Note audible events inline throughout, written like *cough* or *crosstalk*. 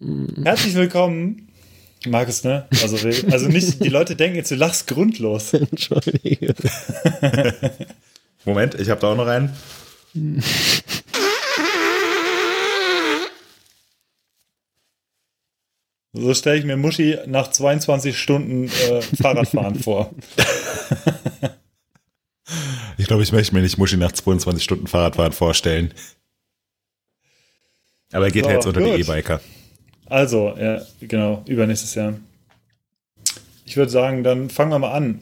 Herzlich willkommen. Markus, ne? Also, also nicht, die Leute denken jetzt, du lachst grundlos. *laughs* Entschuldige. *laughs* Moment, ich habe da auch noch einen. So stelle ich mir Muschi nach 22 Stunden äh, Fahrradfahren *laughs* vor. Ich glaube, ich möchte mir nicht Muschi nach 22 Stunden Fahrradfahren vorstellen. Aber er geht So, ja jetzt unter die gut. E-Biker. Also, ja, genau, übernächstes Jahr. Ich würde sagen, dann fangen wir mal an.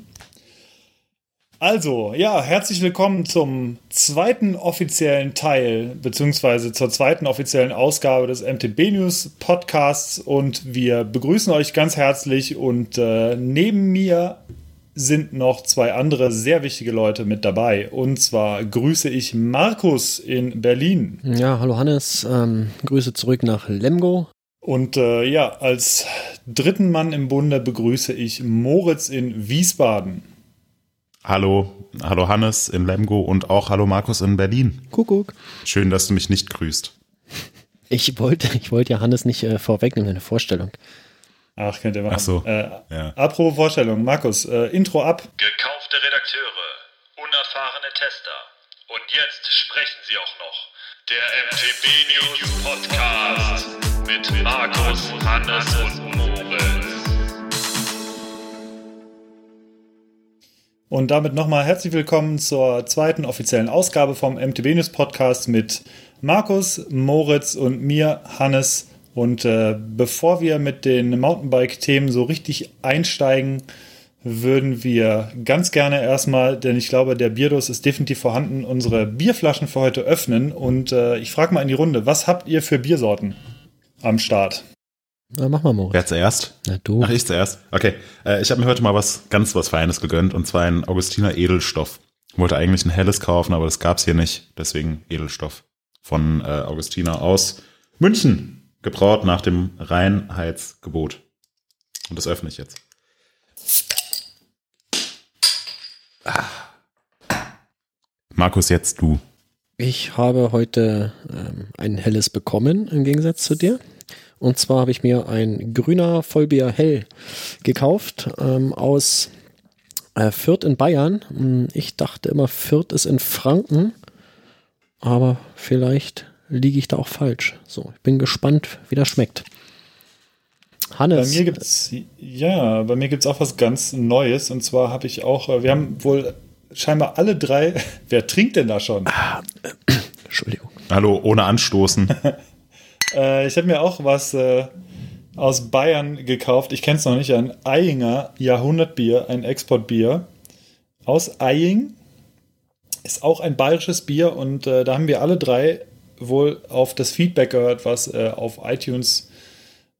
Also, ja, herzlich willkommen zum zweiten offiziellen Teil, beziehungsweise zur zweiten offiziellen Ausgabe des MTB News Podcasts und wir begrüßen euch ganz herzlich und äh, neben mir sind noch zwei andere sehr wichtige Leute mit dabei. Und zwar grüße ich Markus in Berlin. Ja, hallo Hannes. Ähm, Grüße zurück nach Lemgo. Und äh, ja, als dritten Mann im Bunde begrüße ich Moritz in Wiesbaden. Hallo, hallo Hannes in Lemgo und auch hallo Markus in Berlin. Kuckuck. Schön, dass du mich nicht grüßt. Ich wollte, ich wollte ja Hannes nicht äh, vorwegnehmen, eine Vorstellung. Ach, könnt ihr machen. Ach so, Äh, ja. Apropos Vorstellung, Markus, äh, Intro ab. Gekaufte Redakteure, unerfahrene Tester. Und jetzt sprechen sie auch noch. Der MTB News Podcast mit Markus, Hannes und Moritz. Und damit nochmal herzlich willkommen zur zweiten offiziellen Ausgabe vom MTB News Podcast mit Markus, Moritz und mir, Hannes. Und äh, bevor wir mit den Mountainbike-Themen so richtig einsteigen, würden wir ganz gerne erstmal, denn ich glaube, der Bierdus ist definitiv vorhanden, unsere Bierflaschen für heute öffnen. Und äh, ich frage mal in die Runde, was habt ihr für Biersorten am Start? Na, mach mal, Moritz. Wer zuerst? Na du. Ach, ich zuerst. Okay, äh, ich habe mir heute mal was ganz was Feines gegönnt und zwar einen Augustiner Edelstoff. Ich wollte eigentlich ein helles kaufen, aber das gab's hier nicht, deswegen Edelstoff von äh, Augustiner aus München, gebraut nach dem Reinheitsgebot. Und das öffne ich jetzt. Markus, jetzt du. Ich habe heute ähm, ein helles bekommen, im Gegensatz zu dir. Und zwar habe ich mir ein grüner Vollbier hell gekauft ähm, aus äh, Fürth in Bayern. Hm, Ich dachte immer, Fürth ist in Franken, aber vielleicht liege ich da auch falsch. So, ich bin gespannt, wie das schmeckt. Bei Hannes, mir gibt's ja, bei mir gibt's auch was ganz Neues und zwar habe ich auch, äh, wir haben wohl scheinbar alle drei. *laughs* Wer trinkt denn da schon? Entschuldigung. Hallo, ohne Anstoßen. *laughs* Äh, ich habe mir auch was äh, aus Bayern gekauft. Ich kenne es noch nicht. Ein Eyinger Jahrhundertbier, ein Exportbier aus Eying. Ist auch ein bayerisches Bier und äh, da haben wir alle drei wohl auf das Feedback gehört, was äh, auf iTunes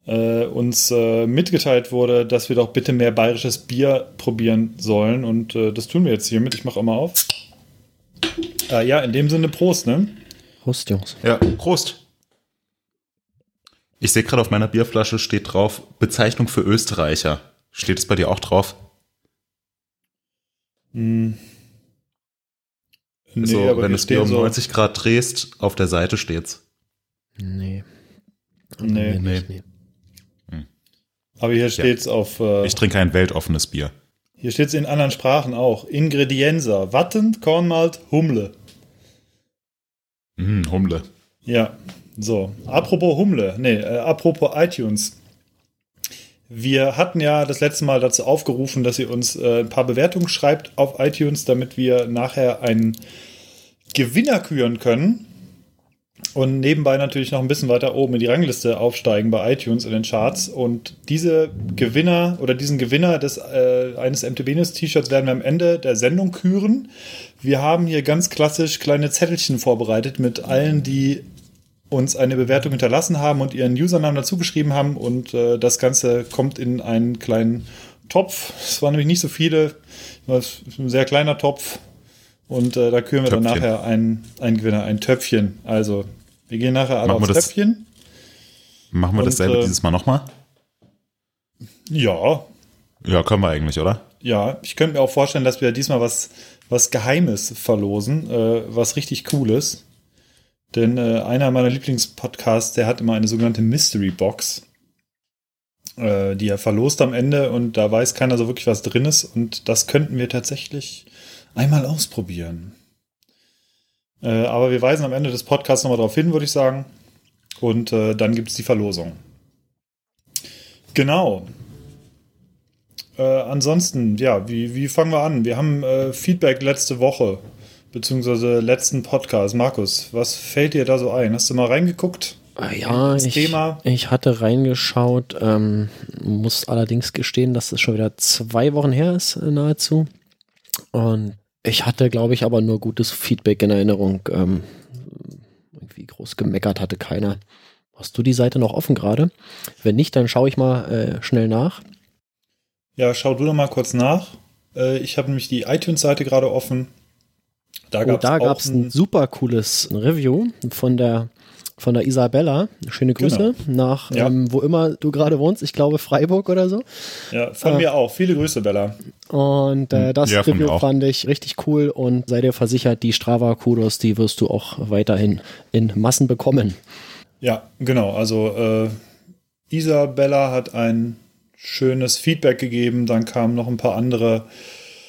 äh, uns äh, mitgeteilt wurde, dass wir doch bitte mehr bayerisches Bier probieren sollen. Und äh, das tun wir jetzt hiermit. Ich mache auch mal auf. Äh, ja, in dem Sinne Prost, ne? Prost, Jungs. Ja, Prost. Ich sehe gerade auf meiner Bierflasche steht drauf Bezeichnung für Österreicher. Steht es bei dir auch drauf? Hm. so, aber wenn hier du das Bier um so- 90 Grad drehst, auf der Seite steht's. Nee. Nee. nee, nee. Aber hier steht's auf. Äh, Ich trinke ein weltoffenes Bier. hier steht's in anderen Sprachen auch. Ingredienser: Watten, Kornmalt, Humle. Mm, Humle. Ja, so. Apropos Humle, nee, äh, apropos iTunes. Wir hatten ja das letzte Mal dazu aufgerufen, dass ihr uns äh, ein paar Bewertungen schreibt auf iTunes, damit wir nachher einen Gewinner küren können. Und nebenbei natürlich noch ein bisschen weiter oben in die Rangliste aufsteigen bei iTunes in den Charts. Und diese Gewinner oder diesen Gewinner des, äh, eines MTB News T-Shirts werden wir am Ende der Sendung küren. Wir haben hier ganz klassisch kleine Zettelchen vorbereitet mit allen, die uns eine Bewertung hinterlassen haben und ihren Username dazu geschrieben haben. Und äh, das Ganze kommt in einen kleinen Topf. Es waren nämlich nicht so viele. Es ist ein sehr kleiner Topf. Und äh, da küren wir dann Töpfchen. nachher einen, einen Gewinner, ein Töpfchen. Also, wir gehen nachher alle Machen aufs das- Töpfchen. Machen wir Und, dasselbe äh, dieses Mal nochmal? Ja, Ja, können wir eigentlich, oder? ja. Ich könnte mir auch vorstellen, dass wir diesmal was, was Geheimes verlosen, äh, was richtig Cooles. Denn äh, einer meiner Lieblingspodcasts, der hat immer eine sogenannte Mystery Box, äh, die er verlost am Ende und da weiß keiner so wirklich, was drin ist. Und das könnten wir tatsächlich einmal ausprobieren. Äh, aber wir weisen am Ende des Podcasts nochmal darauf hin, würde ich sagen. Und äh, dann gibt es die Verlosung. Genau. Äh, ansonsten, ja, wie, wie fangen wir an? Wir haben äh, Feedback letzte Woche, beziehungsweise letzten Podcast. Markus, was fällt dir da so ein? Hast du mal reingeguckt? Ah, Ja, Das ich, Thema. ich hatte reingeschaut, ähm, muss allerdings gestehen, dass es schon wieder zwei Wochen her ist, äh, nahezu. Und ich hatte, glaube ich, aber nur gutes Feedback in Erinnerung. Ähm, irgendwie groß gemeckert hatte keiner. Hast du die Seite noch offen gerade? Wenn nicht, dann schaue ich mal äh, schnell nach. Ja, schau du noch mal kurz nach. Äh, ich habe nämlich die iTunes-Seite gerade offen. Da Oh, gab es ein super cooles Review von der von der Isabella. Schöne Grüße nach Ja. ähm, wo immer du gerade wohnst. Ich glaube Freiburg oder so. Ja, von Ah. mir auch. Viele Grüße, Bella. Und äh, das Ja, Review fand ich richtig cool und sei dir versichert, die Strava-Kudos, die wirst du auch weiterhin in Massen bekommen. Ja, genau. Also äh, Isabella hat ein schönes Feedback gegeben. Dann kamen noch ein paar andere.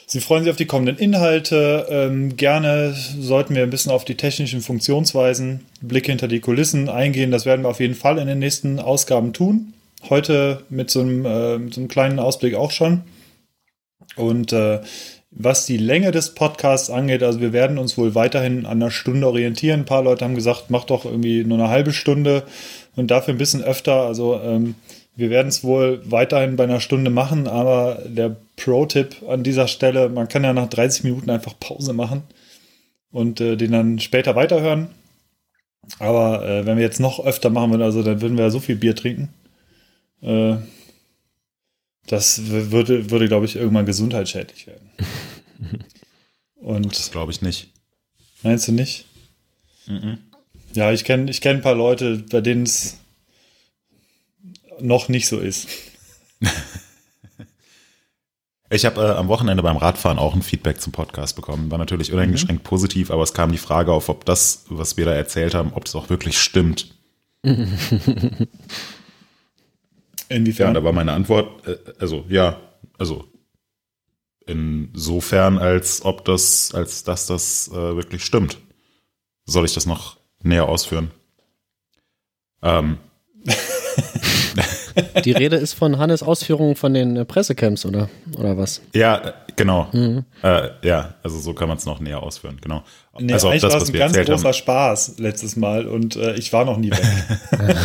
Sie freuen sich auf die kommenden Inhalte. Ähm, gerne sollten wir ein bisschen auf die technischen Funktionsweisen, Blick hinter die Kulissen eingehen. Das werden wir auf jeden Fall in den nächsten Ausgaben tun. Heute mit so einem, äh, so einem kleinen Ausblick auch schon. Und äh, was die Länge des Podcasts angeht, also wir werden uns wohl weiterhin an einer Stunde orientieren. Ein paar Leute haben gesagt, mach doch irgendwie nur eine halbe Stunde und dafür ein bisschen öfter. Also ähm, wir werden es wohl weiterhin bei einer Stunde machen, aber der Pro-Tipp an dieser Stelle, man kann ja nach 30 Minuten einfach Pause machen und äh, den dann später weiterhören. Aber äh, wenn wir jetzt noch öfter machen würden, also dann würden wir ja so viel Bier trinken. Äh, das würde, würde glaube ich, irgendwann gesundheitsschädlich werden. *laughs* Das Und glaube ich nicht. meinst du nicht? Ja, ich kenne ich kenn ein paar Leute, bei denen es noch nicht so ist. *laughs* Ich habe äh, am Wochenende beim Radfahren auch ein Feedback zum Podcast bekommen. War natürlich uneingeschränkt positiv, aber es kam die Frage auf, ob das, was wir da erzählt haben, ob das auch wirklich stimmt. *laughs* Ja, Inwiefern? und da war meine Antwort, äh, also ja, also insofern, als ob das, als dass das äh, wirklich stimmt. Soll ich das noch näher ausführen? Ähm, *laughs* Die Rede ist von Hannes Ausführungen von den äh, Pressecamps, oder? Oder was? ja, genau. Äh, ja, also so kann man es noch näher ausführen, genau. Nee, also eigentlich das, war es ein ganz großer haben. Spaß letztes Mal und äh, ich war noch nie weg. *laughs*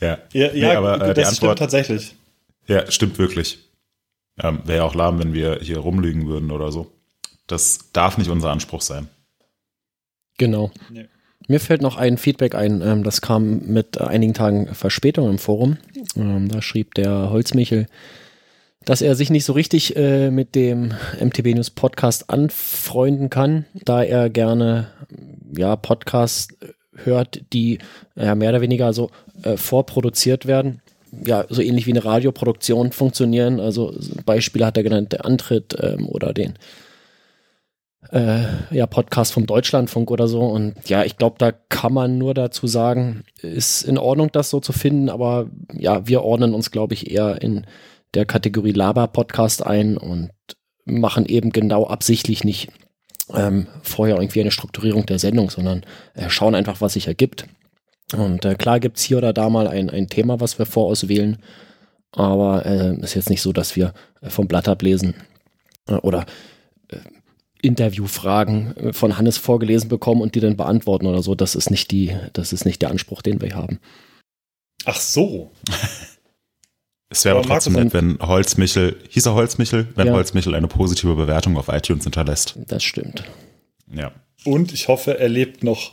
Ja, ja, Nee, ja aber, äh, die das stimmt Antwort- tatsächlich. Ja, stimmt wirklich. Ähm, Wäre ja auch lahm, wenn wir hier rumlügen würden oder so. Das darf nicht unser Anspruch sein. Genau. Nee. Mir fällt noch ein Feedback ein, ähm, das kam mit äh, einigen Tagen Verspätung im Forum. Ähm, da schrieb der Holzmichel, dass er sich nicht so richtig äh, mit dem MTB News Podcast anfreunden kann, da er gerne ja Podcasts hört, die ja, mehr oder weniger so äh, vorproduziert werden. Ja, so ähnlich wie eine Radioproduktion funktionieren. Also Beispiele hat er genannt, der Antritt ähm, oder den äh, ja, Podcast vom Deutschlandfunk oder so. Und ja, ich glaube, da kann man nur dazu sagen, ist in Ordnung, das so zu finden, aber ja, wir ordnen uns, glaube ich, eher in der Kategorie Laber-Podcast ein und machen eben genau absichtlich nicht ähm, vorher irgendwie eine Strukturierung der Sendung, sondern äh, schauen einfach, was sich ergibt. Und äh, klar gibt's hier oder da mal ein, ein Thema, was wir vorauswählen, aber äh, ist jetzt nicht so, dass wir äh, vom Blatt ablesen äh, oder äh, Interviewfragen äh, von Hannes vorgelesen bekommen und die dann beantworten oder so. Das ist nicht die, das ist nicht der Anspruch, den wir haben. Ach so. *laughs* Es wäre aber Aber trotzdem nett, wenn Holzmichel, hieß er Holzmichel, wenn Ja. Holzmichel eine positive Bewertung auf iTunes hinterlässt. Das stimmt. Ja. Und ich hoffe, er lebt noch.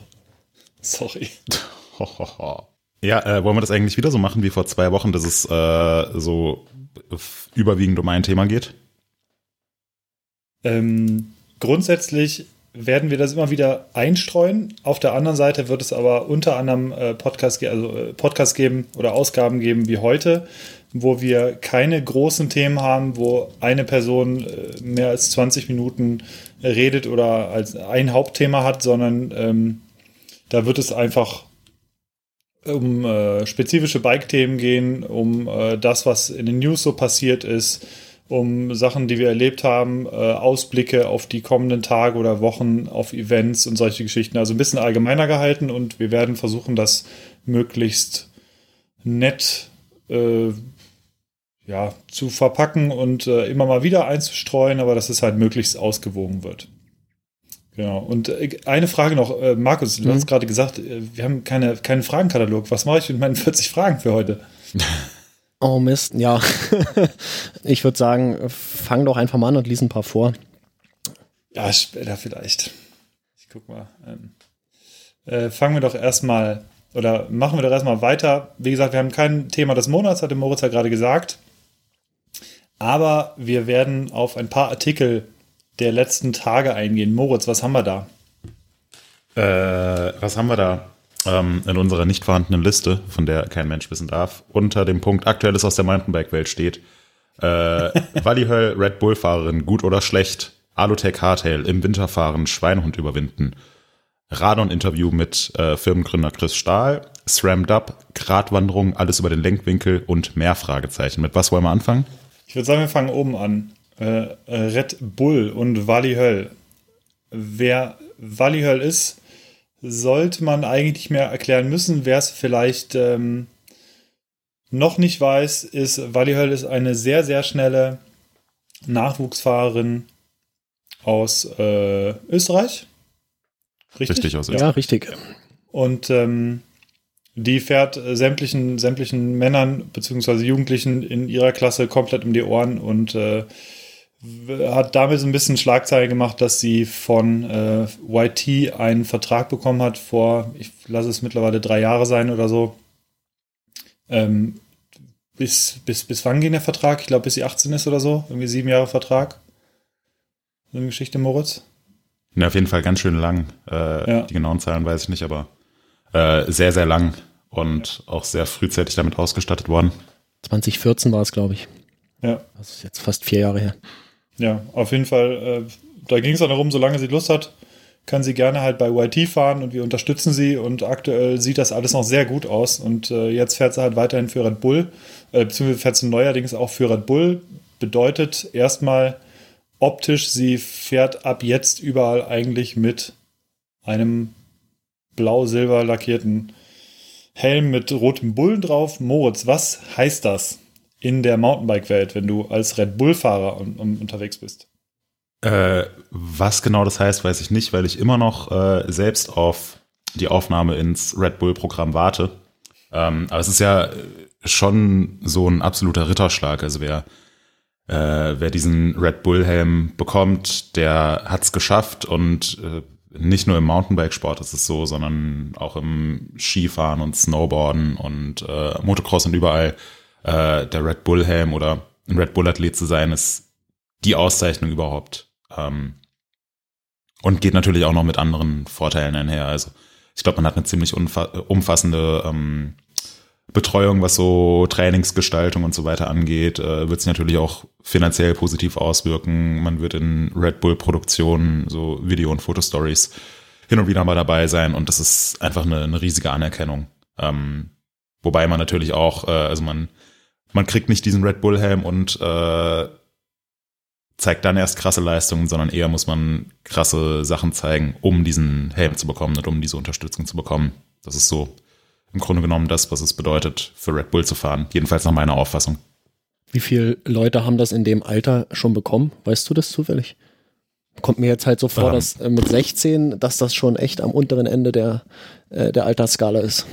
Sorry. *laughs* Ja, äh, wollen wir das eigentlich wieder so machen wie vor zwei Wochen, dass es äh, so überwiegend um ein Thema geht? Ähm, grundsätzlich werden wir das immer wieder einstreuen. Auf der anderen Seite wird es aber unter anderem äh, Podcast, also, äh, Podcast geben oder Ausgaben geben wie heute, wo wir keine großen Themen haben, wo eine Person äh, mehr als 20 Minuten redet oder als ein Hauptthema hat, sondern ähm, da wird es einfach um äh, spezifische Bike-Themen gehen, um äh, das, was in den News so passiert ist, um Sachen, die wir erlebt haben, äh, Ausblicke auf die kommenden Tage oder Wochen, auf Events und solche Geschichten. Also ein bisschen allgemeiner gehalten und wir werden versuchen, das möglichst nett äh, ja, zu verpacken und äh, immer mal wieder einzustreuen, aber dass es halt möglichst ausgewogen wird. Genau. Und äh, eine Frage noch, äh, Markus, du mhm. hast gerade gesagt, äh, wir haben keine, keinen Fragenkatalog. Was mache ich mit meinen 40 Fragen für heute? *laughs* Oh Mist, ja. *laughs* ich würde sagen, fang doch einfach mal an und lies ein paar vor. Ja, später vielleicht. Ich guck mal. Ähm, äh, fangen wir doch erstmal, oder machen wir doch erstmal weiter. Wie gesagt, wir haben kein Thema des Monats, hatte Moritz ja gerade gesagt. Aber wir werden auf ein paar Artikel der letzten Tage eingehen. Moritz, was haben wir da? Äh, was haben wir da? Ähm, in unserer nicht vorhandenen Liste, von der kein Mensch wissen darf, unter dem Punkt Aktuelles aus der Mountainbike-Welt steht. Äh, *laughs* Wally Höll, Red Bull-Fahrerin, gut oder schlecht? Alutech Hardtail, im Winterfahren, Schweinehund überwinden. Radon-Interview mit äh, Firmengründer Chris Stahl, SRAM Dub, Gratwanderung, alles über den Lenkwinkel und mehr Fragezeichen. Mit was wollen wir anfangen? Ich würde sagen, wir fangen oben an. Äh, Red Bull und Wally Höll. Wer Wally Höll ist, sollte man eigentlich mehr erklären müssen. Wer es vielleicht ähm, noch nicht weiß, ist, Wally Höll ist eine sehr, sehr schnelle Nachwuchsfahrerin aus äh, Österreich. Richtig? richtig aus Österreich. Ja, richtig. Und ähm, die fährt sämtlichen, sämtlichen Männern bzw. Jugendlichen in ihrer Klasse komplett um die Ohren und äh, hat damit so ein bisschen Schlagzeile gemacht, dass sie von äh, YT einen Vertrag bekommen hat vor, ich lasse es mittlerweile drei Jahre sein oder so. Ähm, bis, bis, bis wann ging der Vertrag? Ich glaube, bis sie 18 ist oder so. Irgendwie sieben Jahre Vertrag. So eine Geschichte, Moritz. Ja, auf jeden Fall ganz schön lang. Äh, ja. Die genauen Zahlen weiß ich nicht, aber äh, sehr, sehr lang und auch sehr frühzeitig damit ausgestattet worden. 2014 war es, glaube ich. Ja. Das ist jetzt fast vier Jahre her. Ja, auf jeden Fall. Äh, da ging es dann darum, solange sie Lust hat, kann sie gerne halt bei YT fahren und wir unterstützen sie und aktuell sieht das alles noch sehr gut aus und äh, jetzt fährt sie halt weiterhin für Red Bull, äh, beziehungsweise fährt sie neuerdings auch für Red Bull. Bedeutet erstmal optisch, sie fährt ab jetzt überall eigentlich mit einem blau-silber lackierten Helm mit rotem Bullen drauf. Moritz, was heißt das? In der Mountainbike-Welt, wenn du als Red Bull-Fahrer un un unterwegs bist? Äh, was genau das heißt, weiß ich nicht, weil ich immer noch äh, selbst auf die Aufnahme ins Red Bull-Programm warte. Ähm, aber es ist ja schon so ein absoluter Ritterschlag. Also wer, äh, wer diesen Red Bull-Helm bekommt, der hat es geschafft und äh, nicht nur im Mountainbike-Sport ist es so, sondern auch im Skifahren und Snowboarden und äh, Motocross und überall äh, der Red Bull Helm oder ein Red Bull Athlet zu sein, ist die Auszeichnung überhaupt. Ähm, und geht natürlich auch noch mit anderen Vorteilen einher. Also ich glaube, man hat eine ziemlich umfassende ähm, Betreuung, was so Trainingsgestaltung und so weiter angeht, äh, wird sich natürlich auch finanziell positiv auswirken. Man wird in Red Bull Produktionen, so Video- und Fotostories hin und wieder mal dabei sein und das ist einfach eine, eine riesige Anerkennung. Ähm, wobei man natürlich auch, äh, also man man kriegt nicht diesen Red Bull Helm und äh, zeigt dann erst krasse Leistungen, sondern eher muss man krasse Sachen zeigen, um diesen Helm zu bekommen und um diese Unterstützung zu bekommen. Das ist so im Grunde genommen das, was es bedeutet, für Red Bull zu fahren. Jedenfalls nach meiner Auffassung. Wie viele Leute haben das in dem Alter schon bekommen? Weißt du das zufällig? Kommt mir jetzt halt so vor, ähm, dass äh, mit 16, dass das schon echt am unteren Ende der, äh, der Altersskala ist.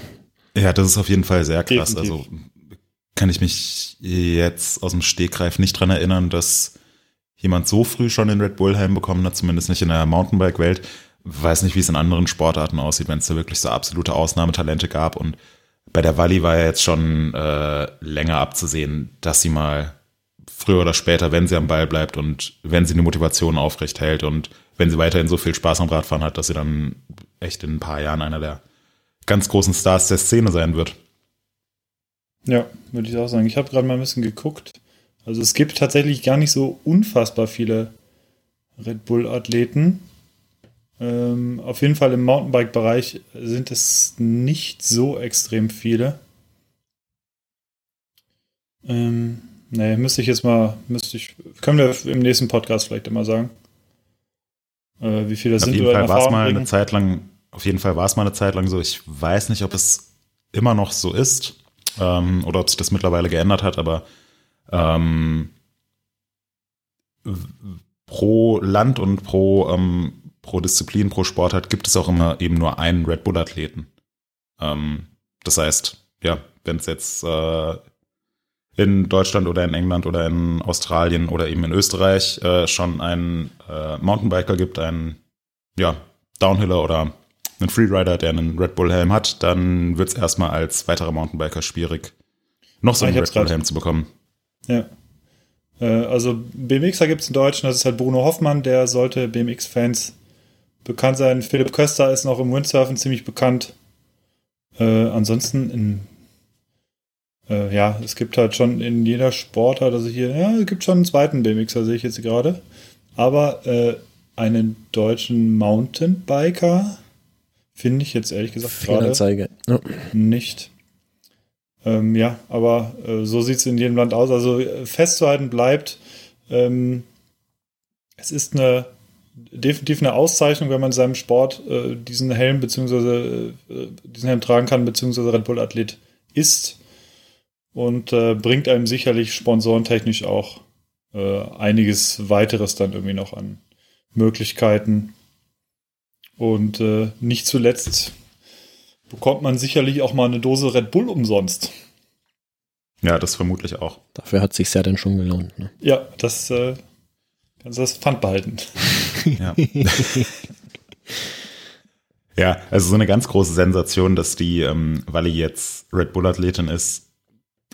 Ja, das ist auf jeden Fall sehr krass. Definitiv. Also kann ich mich jetzt aus dem Stegreif nicht dran erinnern, dass jemand so früh schon den Red Bull Helm bekommen hat, zumindest nicht in der Mountainbike-Welt. Weiß nicht, wie es in anderen Sportarten aussieht, wenn es da wirklich so absolute Ausnahmetalente gab. Und bei der Wally war ja jetzt schon äh, länger abzusehen, dass sie mal früher oder später, wenn sie am Ball bleibt und wenn sie eine Motivation aufrecht hält und wenn sie weiterhin so viel Spaß am Radfahren hat, dass sie dann echt in ein paar Jahren einer der ganz großen Stars der Szene sein wird. Ja, würde ich auch sagen. Ich habe gerade mal ein bisschen geguckt. Also es gibt tatsächlich gar nicht so unfassbar viele Red Bull-Athleten. Ähm, auf jeden Fall im Mountainbike-Bereich sind es nicht so extrem viele. Ähm, nee, müsste ich jetzt mal, müsste ich, können wir im nächsten Podcast vielleicht immer sagen. Äh, wie viele das auf sind jeden oder in Fall war es mal eine bringen. Zeit lang, auf jeden Fall war es mal eine Zeit lang so. Ich weiß nicht, ob es immer noch so ist ähm, oder ob sich das mittlerweile geändert hat, aber ähm, pro Land und pro, ähm, pro Disziplin, pro Sportart gibt es auch immer eben nur einen Red Bull-Athleten. Ähm, das heißt, ja, wenn es jetzt äh, in Deutschland oder in England oder in Australien oder eben in Österreich äh, schon einen äh, Mountainbiker gibt, einen ja, Downhiller oder einen Freerider, der einen Red Bull-Helm hat, dann wird es erstmal als weiterer Mountainbiker schwierig, noch so Ah, einen Red Bull-Helm zu bekommen. Ja. Äh, also BMXer gibt es in Deutschland, das ist halt Bruno Hoffmann, der sollte BMX-Fans bekannt sein. Philipp Köster ist noch im Windsurfen ziemlich bekannt. Äh, ansonsten in äh, ja, es gibt halt schon in jeder Sportart, also hier, ja, es gibt schon einen zweiten BMXer, sehe ich jetzt gerade. Aber äh, einen deutschen Mountainbiker finde ich jetzt ehrlich gesagt gerade. Ja. nicht. Ähm, ja, aber äh, so sieht es in jedem Land aus. Also äh, festzuhalten bleibt, ähm, es ist eine definitiv eine Auszeichnung, wenn man in seinem Sport äh, diesen Helm beziehungsweise äh, diesen Helm tragen kann, beziehungsweise Red Bull Athlet ist und äh, bringt einem sicherlich sponsorentechnisch auch äh, einiges weiteres dann irgendwie noch an Möglichkeiten. Und äh, nicht zuletzt bekommt man sicherlich auch mal eine Dose Red Bull umsonst. Ja, das vermutlich auch. Dafür hat sich ja dann schon gelohnt. Ne? Ja, das äh, kannst du das Pfand behalten. *laughs* Ja. ja, also so eine ganz große Sensation, dass die, ähm, weil die jetzt Red Bull-Athletin ist,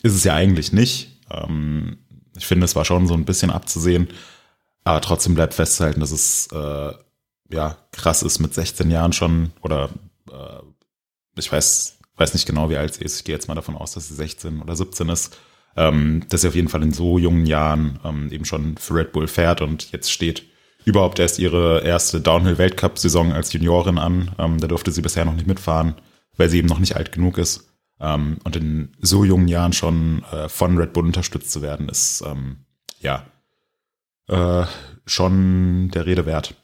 ist es ja eigentlich nicht. Ähm, ich finde, es war schon so ein bisschen abzusehen, aber trotzdem bleibt festzuhalten, dass es äh, ja krass ist mit 16 Jahren schon oder äh, ich weiß, weiß nicht genau, wie alt sie ist. Ich gehe jetzt mal davon aus, dass sie 16 oder 17 ist. Ähm, dass sie auf jeden Fall in so jungen Jahren ähm, eben schon für Red Bull fährt und jetzt steht überhaupt erst ihre erste Downhill-Weltcup-Saison als Juniorin an. Ähm, da durfte sie bisher noch nicht mitfahren, weil sie eben noch nicht alt genug ist. Ähm, und in so jungen Jahren schon äh, von Red Bull unterstützt zu werden, ist ähm, ja äh, schon der Rede wert.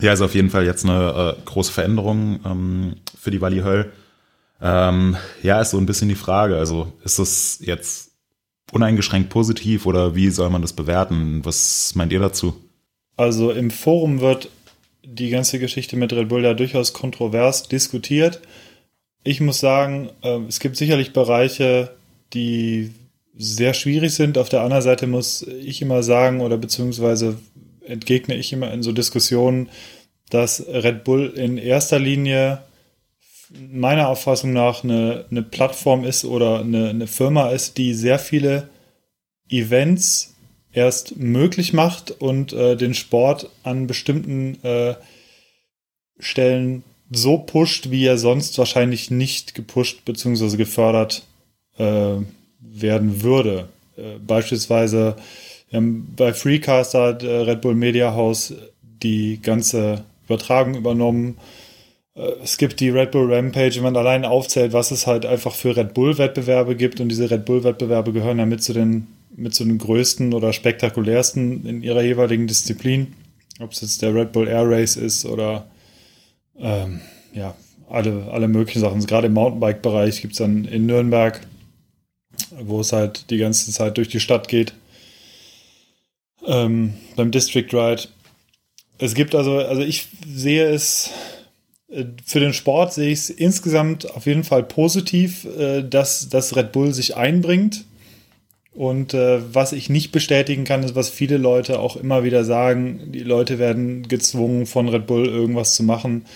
Ja, also auf jeden Fall jetzt eine äh, große Veränderung ähm, für die Wally Höll. Ähm, ja, ist so ein bisschen die Frage. Also ist das jetzt uneingeschränkt positiv oder wie soll man das bewerten? Was meint ihr dazu? Also im Forum wird die ganze Geschichte mit Red Bull ja durchaus kontrovers diskutiert. Ich muss sagen, äh, es gibt sicherlich Bereiche, die sehr schwierig sind. Auf der anderen Seite muss ich immer sagen, oder beziehungsweise entgegne ich immer in so Diskussionen, dass Red Bull in erster Linie meiner Auffassung nach eine, eine Plattform ist oder eine, eine Firma ist, die sehr viele Events erst möglich macht und äh, den Sport an bestimmten äh, Stellen so pusht, wie er sonst wahrscheinlich nicht gepusht bzw. gefördert äh, werden würde. Äh, beispielsweise bei Freecaster hat äh, Red Bull Media House die ganze Übertragung übernommen. Äh, Es gibt die Red Bull Rampage, wenn man allein aufzählt, was es halt einfach für Red Bull-Wettbewerbe gibt. Und diese Red Bull-Wettbewerbe gehören ja mit zu den, mit zu den größten oder spektakulärsten in ihrer jeweiligen Disziplin. Ob es jetzt der Red Bull Air Race ist oder ähm, ja, alle, alle möglichen Sachen. Gerade im Mountainbike-Bereich gibt es dann in Nürnberg, wo es halt die ganze Zeit durch die Stadt geht. Ähm, beim District Ride. Es gibt also, also ich sehe es äh, für den Sport sehe ich es insgesamt auf jeden Fall positiv, äh, dass, dass Red Bull sich einbringt. Und äh, was ich nicht bestätigen kann, ist, was viele Leute auch immer wieder sagen, die Leute werden gezwungen, von Red Bull irgendwas zu machen.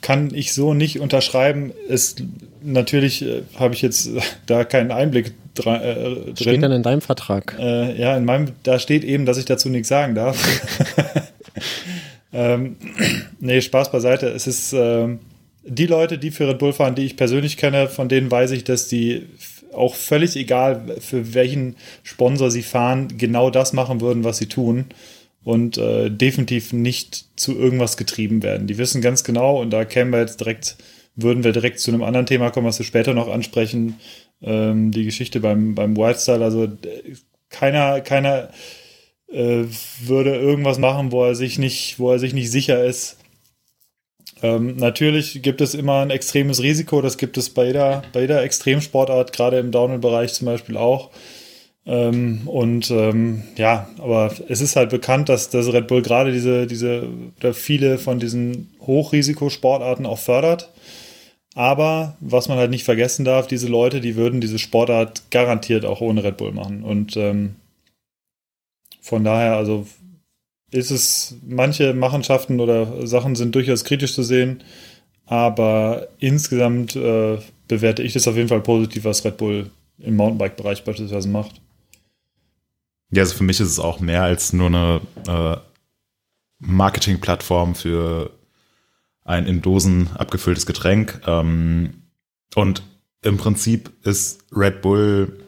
Kann ich so nicht unterschreiben. Es, natürlich habe ich jetzt *laughs* da keinen Einblick dra- äh, drin. Steht dann in deinem Vertrag. Äh, ja, in meinem, da steht eben, dass ich dazu nichts sagen darf. *laughs* Ähm, nee, Spaß beiseite. Es ist ähm, die Leute, die für Red Bull fahren, die ich persönlich kenne, von denen weiß ich, dass die auch völlig egal, für welchen Sponsor sie fahren, genau das machen würden, was sie tun und äh, definitiv nicht zu irgendwas getrieben werden. Die wissen ganz genau, und da kämen wir jetzt direkt, würden wir direkt zu einem anderen Thema kommen, was wir später noch ansprechen, ähm, die Geschichte beim, beim Wildstyle. Also keiner, keiner äh, würde irgendwas machen, wo er sich nicht, wo er sich nicht sicher ist. Ähm, natürlich gibt es immer ein extremes Risiko, das gibt es bei jeder, bei jeder Extremsportart, gerade im Downhill-Bereich zum Beispiel auch. Ähm, und ähm, ja, aber es ist halt bekannt, dass, dass Red Bull gerade diese, diese, viele von diesen Hochrisikosportarten auch fördert. Aber was man halt nicht vergessen darf, diese Leute, die würden diese Sportart garantiert auch ohne Red Bull machen. Und ähm, von daher, also ist es, manche Machenschaften oder Sachen sind durchaus kritisch zu sehen, aber insgesamt äh, bewerte ich das auf jeden Fall positiv, was Red Bull im Mountainbike-Bereich beispielsweise macht. Ja, also für mich ist es auch mehr als nur eine äh, Marketingplattform für ein in Dosen abgefülltes Getränk. Ähm, und im Prinzip ist Red Bull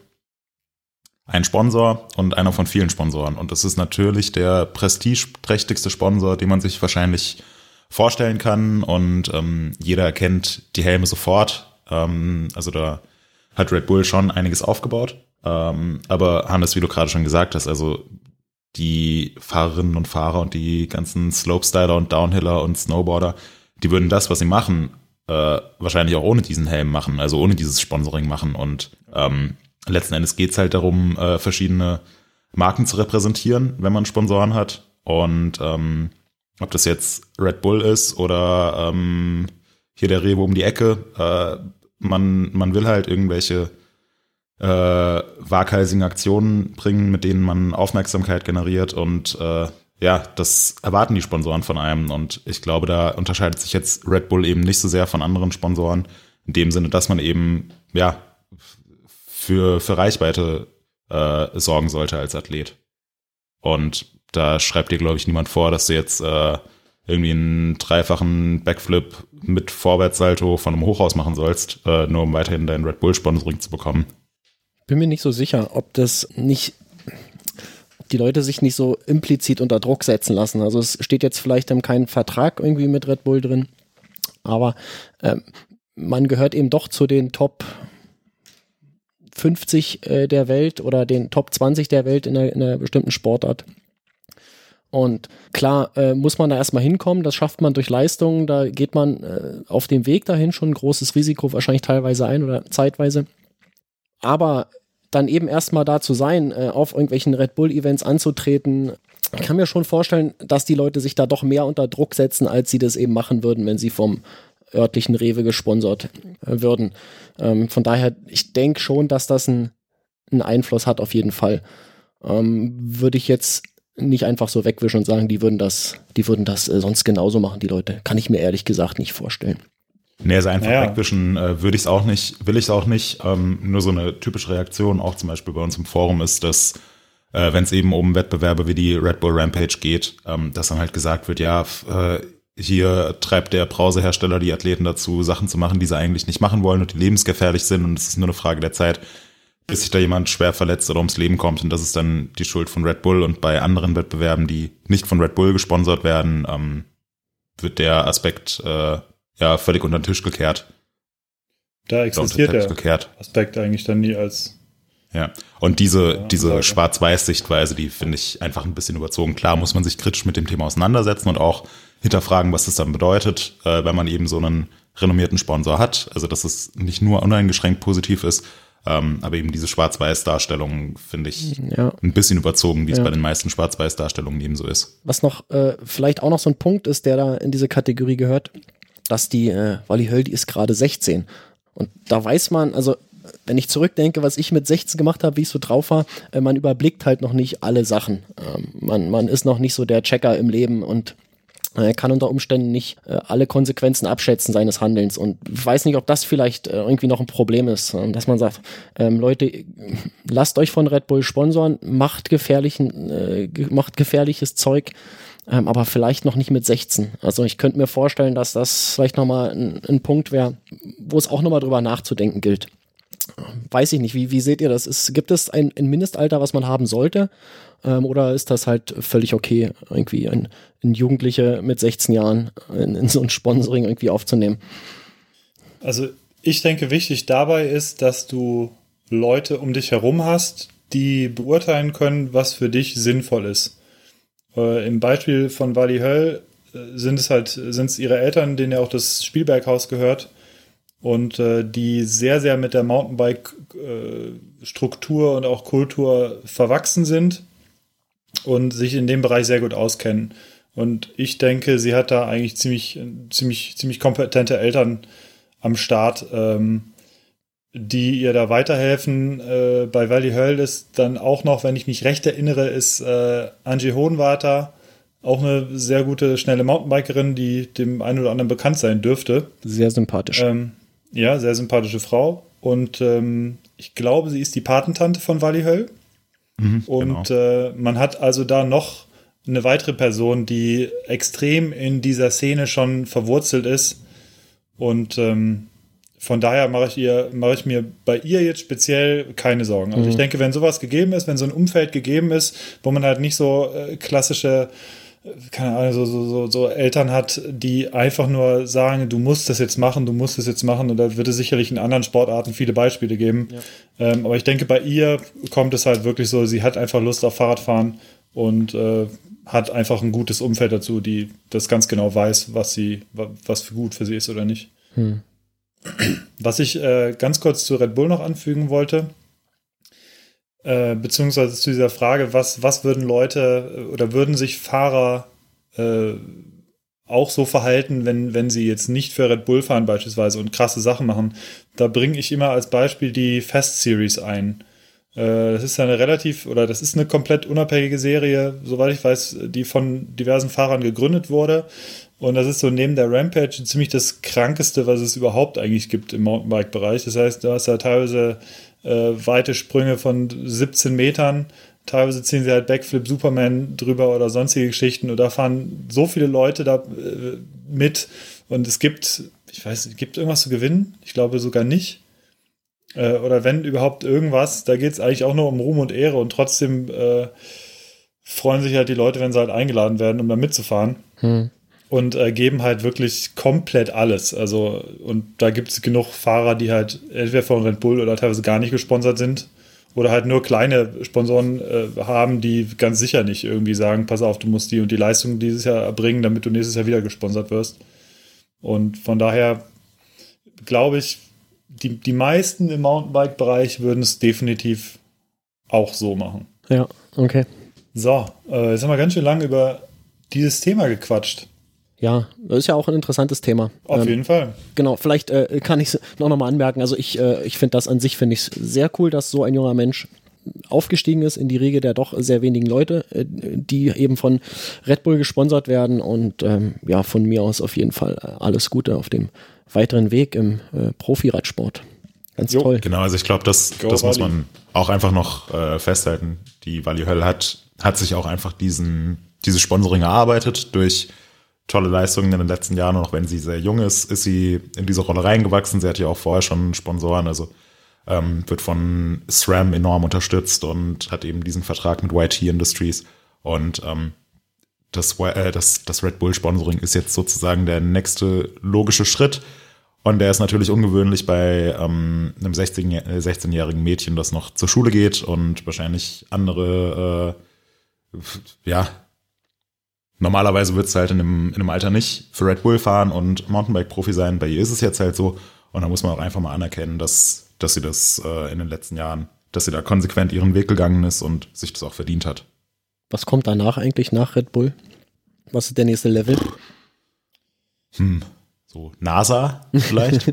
ein Sponsor und einer von vielen Sponsoren. Und das ist natürlich der prestigeträchtigste Sponsor, den man sich wahrscheinlich vorstellen kann. Und ähm, jeder erkennt die Helme sofort. Ähm, also da hat Red Bull schon einiges aufgebaut. Ähm, aber Hannes, wie du gerade schon gesagt hast, also die Fahrerinnen und Fahrer und die ganzen Slopestyler und Downhiller und Snowboarder, die würden das, was sie machen, äh, wahrscheinlich auch ohne diesen Helm machen, also ohne dieses Sponsoring machen. Und ähm, letzten Endes geht es halt darum, äh, verschiedene Marken zu repräsentieren, wenn man Sponsoren hat. Und ähm, ob das jetzt Red Bull ist oder ähm, hier der Rewe um die Ecke, äh, man, man will halt irgendwelche äh, waghalsigen Aktionen bringen, mit denen man Aufmerksamkeit generiert und äh, ja, das erwarten die Sponsoren von einem und ich glaube, da unterscheidet sich jetzt Red Bull eben nicht so sehr von anderen Sponsoren, in dem Sinne, dass man eben, ja, für, für Reichweite äh, sorgen sollte als Athlet. Und da schreibt dir, glaube ich, niemand vor, dass du jetzt äh, irgendwie einen dreifachen Backflip mit Vorwärtssalto von einem Hochhaus machen sollst, äh, nur um weiterhin dein Red Bull-Sponsoring zu bekommen. Bin mir nicht so sicher, ob das nicht die Leute sich nicht so implizit unter Druck setzen lassen. Also es steht jetzt vielleicht in keinem Vertrag irgendwie mit Red Bull drin, aber äh, man gehört eben doch zu den Top 50 äh, der Welt oder den Top 20 der Welt in einer, in einer bestimmten Sportart. Und klar äh, muss man da erstmal hinkommen, das schafft man durch Leistungen, da geht man äh, auf dem Weg dahin schon ein großes Risiko wahrscheinlich teilweise ein oder zeitweise. Aber dann eben erstmal da zu sein, äh, auf irgendwelchen Red Bull-Events anzutreten, ich kann mir schon vorstellen, dass die Leute sich da doch mehr unter Druck setzen, als sie das eben machen würden, wenn sie vom örtlichen Rewe gesponsert äh, würden. Ähm, von daher, ich denke schon, dass das einen Einfluss hat, auf jeden Fall. Ähm, würde ich jetzt nicht einfach so wegwischen und sagen, die würden das, die würden das äh, sonst genauso machen, die Leute. Kann ich mir ehrlich gesagt nicht vorstellen. Nee, also einfach naja. wegwischen äh, würde ich es auch nicht, will ich es auch nicht. Ähm, nur so eine typische Reaktion, auch zum Beispiel bei uns im Forum, ist, dass äh, wenn es eben um Wettbewerbe wie die Red Bull Rampage geht, ähm, dass dann halt gesagt wird, ja, äh, hier treibt der Browserhersteller die Athleten dazu, Sachen zu machen, die sie eigentlich nicht machen wollen und die lebensgefährlich sind und es ist nur eine Frage der Zeit, bis sich da jemand schwer verletzt oder ums Leben kommt und das ist dann die Schuld von Red Bull und bei anderen Wettbewerben, die nicht von Red Bull gesponsert werden, ähm, wird der Aspekt äh, ja völlig unter den Tisch gekehrt. Da existiert der gekehrt. Aspekt eigentlich dann nie als ja, und diese, ja, diese Schwarz-Weiß-Sichtweise, die finde ich einfach ein bisschen überzogen. Klar muss man sich kritisch mit dem Thema auseinandersetzen und auch hinterfragen, was das dann bedeutet, äh, wenn man eben so einen renommierten Sponsor hat. Also, dass es nicht nur uneingeschränkt positiv ist, ähm, aber eben diese Schwarz-Weiß-Darstellung finde ich ja. ein bisschen überzogen, wie ja. es bei den meisten Schwarz-Weiß-Darstellungen eben so ist. Was noch äh, vielleicht auch noch so ein Punkt ist, der da in diese Kategorie gehört, dass die äh, Wally Höll, die ist gerade 16. Und da weiß man, also wenn ich zurückdenke, was ich mit 16 gemacht habe, wie ich so drauf war, äh, man überblickt halt noch nicht alle Sachen. Ähm, man, man ist noch nicht so der Checker im Leben und er kann unter Umständen nicht äh, alle Konsequenzen abschätzen seines Handelns. Und weiß nicht, ob das vielleicht äh, irgendwie noch ein Problem ist, äh, dass man sagt, ähm, Leute, lasst euch von Red Bull sponsoren, macht gefährlichen, äh, macht gefährliches Zeug, ähm, aber vielleicht noch nicht mit 16. Also ich könnte mir vorstellen, dass das vielleicht nochmal ein, ein Punkt wäre, wo es auch nochmal drüber nachzudenken gilt. Weiß ich nicht, wie, wie seht ihr das? Ist, gibt es ein, ein Mindestalter, was man haben sollte? Ähm, oder ist das halt völlig okay, irgendwie ein, ein Jugendliche mit 16 Jahren in, in so ein Sponsoring irgendwie aufzunehmen? Also ich denke, wichtig dabei ist, dass du Leute um dich herum hast, die beurteilen können, was für dich sinnvoll ist. Äh, Im Beispiel von Wally Höll äh, sind es halt, sind es ihre Eltern, denen ja auch das Spielberghaus gehört und äh, die sehr, sehr mit der Mountainbike-Struktur äh, und auch Kultur verwachsen sind und sich in dem Bereich sehr gut auskennen. Und ich denke, sie hat da eigentlich ziemlich, ziemlich, ziemlich kompetente Eltern am Start, ähm, die ihr da weiterhelfen. Äh, bei Valley Höll ist dann auch noch, wenn ich mich recht erinnere, ist äh, Angie Hohenwarter auch eine sehr gute, schnelle Mountainbikerin, die dem einen oder anderen bekannt sein dürfte. Sehr sympathisch. Ähm, ja, sehr sympathische Frau. Und ähm, ich glaube, sie ist die Patentante von Wally Höll. Mhm, Und genau. äh, man hat also da noch eine weitere Person, die extrem in dieser Szene schon verwurzelt ist. Und ähm, von daher mache ich, ihr, mache ich mir bei ihr jetzt speziell keine Sorgen. Also ich denke, wenn sowas gegeben ist, wenn so ein Umfeld gegeben ist, wo man halt nicht so äh, klassische äh, keine Ahnung, so, so, so, so Eltern hat, die einfach nur sagen, du musst das jetzt machen, du musst das jetzt machen. Und da wird es sicherlich in anderen Sportarten viele Beispiele geben. Ähm, aber ich denke, bei ihr kommt es halt wirklich so, sie hat einfach Lust auf Fahrradfahren und äh, hat einfach ein gutes Umfeld dazu, die das ganz genau weiß, was sie, wa- was für gut für sie ist oder nicht. Was ich äh, ganz kurz zu Red Bull noch anfügen wollte, äh, beziehungsweise zu dieser Frage, was, was würden Leute äh, oder würden sich Fahrer äh, auch so verhalten, wenn, wenn sie jetzt nicht für Red Bull fahren beispielsweise und krasse Sachen machen. Da bringe ich immer als Beispiel die Fast Series ein. Äh, Das ist eine relativ, oder das ist eine komplett unabhängige Serie, soweit ich weiß, die von diversen Fahrern gegründet wurde. Und das ist so neben der Rampage ziemlich das Krankeste, was es überhaupt eigentlich gibt im Mountainbike-Bereich. Das heißt, du hast ja teilweise äh, weite Sprünge von 17 Metern, teilweise ziehen sie halt Backflip Superman drüber oder sonstige Geschichten. Und da fahren so viele Leute da äh, mit. Und es gibt, ich weiß, nicht, gibt irgendwas zu gewinnen? Ich glaube sogar nicht äh, oder wenn überhaupt irgendwas, da geht es eigentlich auch nur um Ruhm und Ehre und trotzdem äh, freuen sich halt die Leute, wenn sie halt eingeladen werden, um da mitzufahren. Und äh, geben halt wirklich komplett alles. Also, und da gibt es genug Fahrer, die halt entweder von Red Bull oder teilweise gar nicht gesponsert sind. Oder halt nur kleine Sponsoren äh, haben, die ganz sicher nicht irgendwie sagen, pass auf, du musst die und die Leistung dieses Jahr erbringen, damit du nächstes Jahr wieder gesponsert wirst. Und von daher glaube ich, die, die meisten im Mountainbike-Bereich würden es definitiv auch so machen. Ja, okay. So, äh, jetzt haben wir ganz schön lange über dieses Thema gequatscht. Ja, das ist ja auch ein interessantes Thema. Auf Ähm, jeden Fall. Genau, vielleicht äh, kann ich es noch nochmal anmerken. Also ich, äh, ich finde das an sich finde ich sehr cool, dass so ein junger Mensch aufgestiegen ist in die Riege der doch sehr wenigen Leute, äh, die eben von Red Bull gesponsert werden und ähm, ja, von mir aus auf jeden Fall alles Gute auf dem weiteren Weg im äh, Profiradsport. Ganz Jo, toll. Genau, also ich glaube, das, Go das muss man auch einfach noch äh, festhalten. Die Wally Höll hat, hat sich auch einfach diesen, dieses Sponsoring erarbeitet durch tolle Leistungen in den letzten Jahren. Und auch wenn sie sehr jung ist, ist sie in diese Rolle reingewachsen. Sie hat ja auch vorher schon Sponsoren, also ähm, wird von SRAM enorm unterstützt und hat eben diesen Vertrag mit YT Industries. Und ähm, das, äh, das, das Red Bull Sponsoring ist jetzt sozusagen der nächste logische Schritt. Und der ist natürlich ungewöhnlich bei ähm, einem 16 äh, 16-jährigen Mädchen, das noch zur Schule geht und wahrscheinlich andere, äh, ja, normalerweise wird es halt in einem, in einem Alter nicht für Red Bull fahren und Mountainbike-Profi sein. Bei ihr ist es jetzt halt so. Und da muss man auch einfach mal anerkennen, dass, dass sie das äh, in den letzten Jahren, dass sie da konsequent ihren Weg gegangen ist und sich das auch verdient hat. Was kommt danach eigentlich nach Red Bull? Was ist der nächste Level? Hm. So NASA vielleicht? *laughs*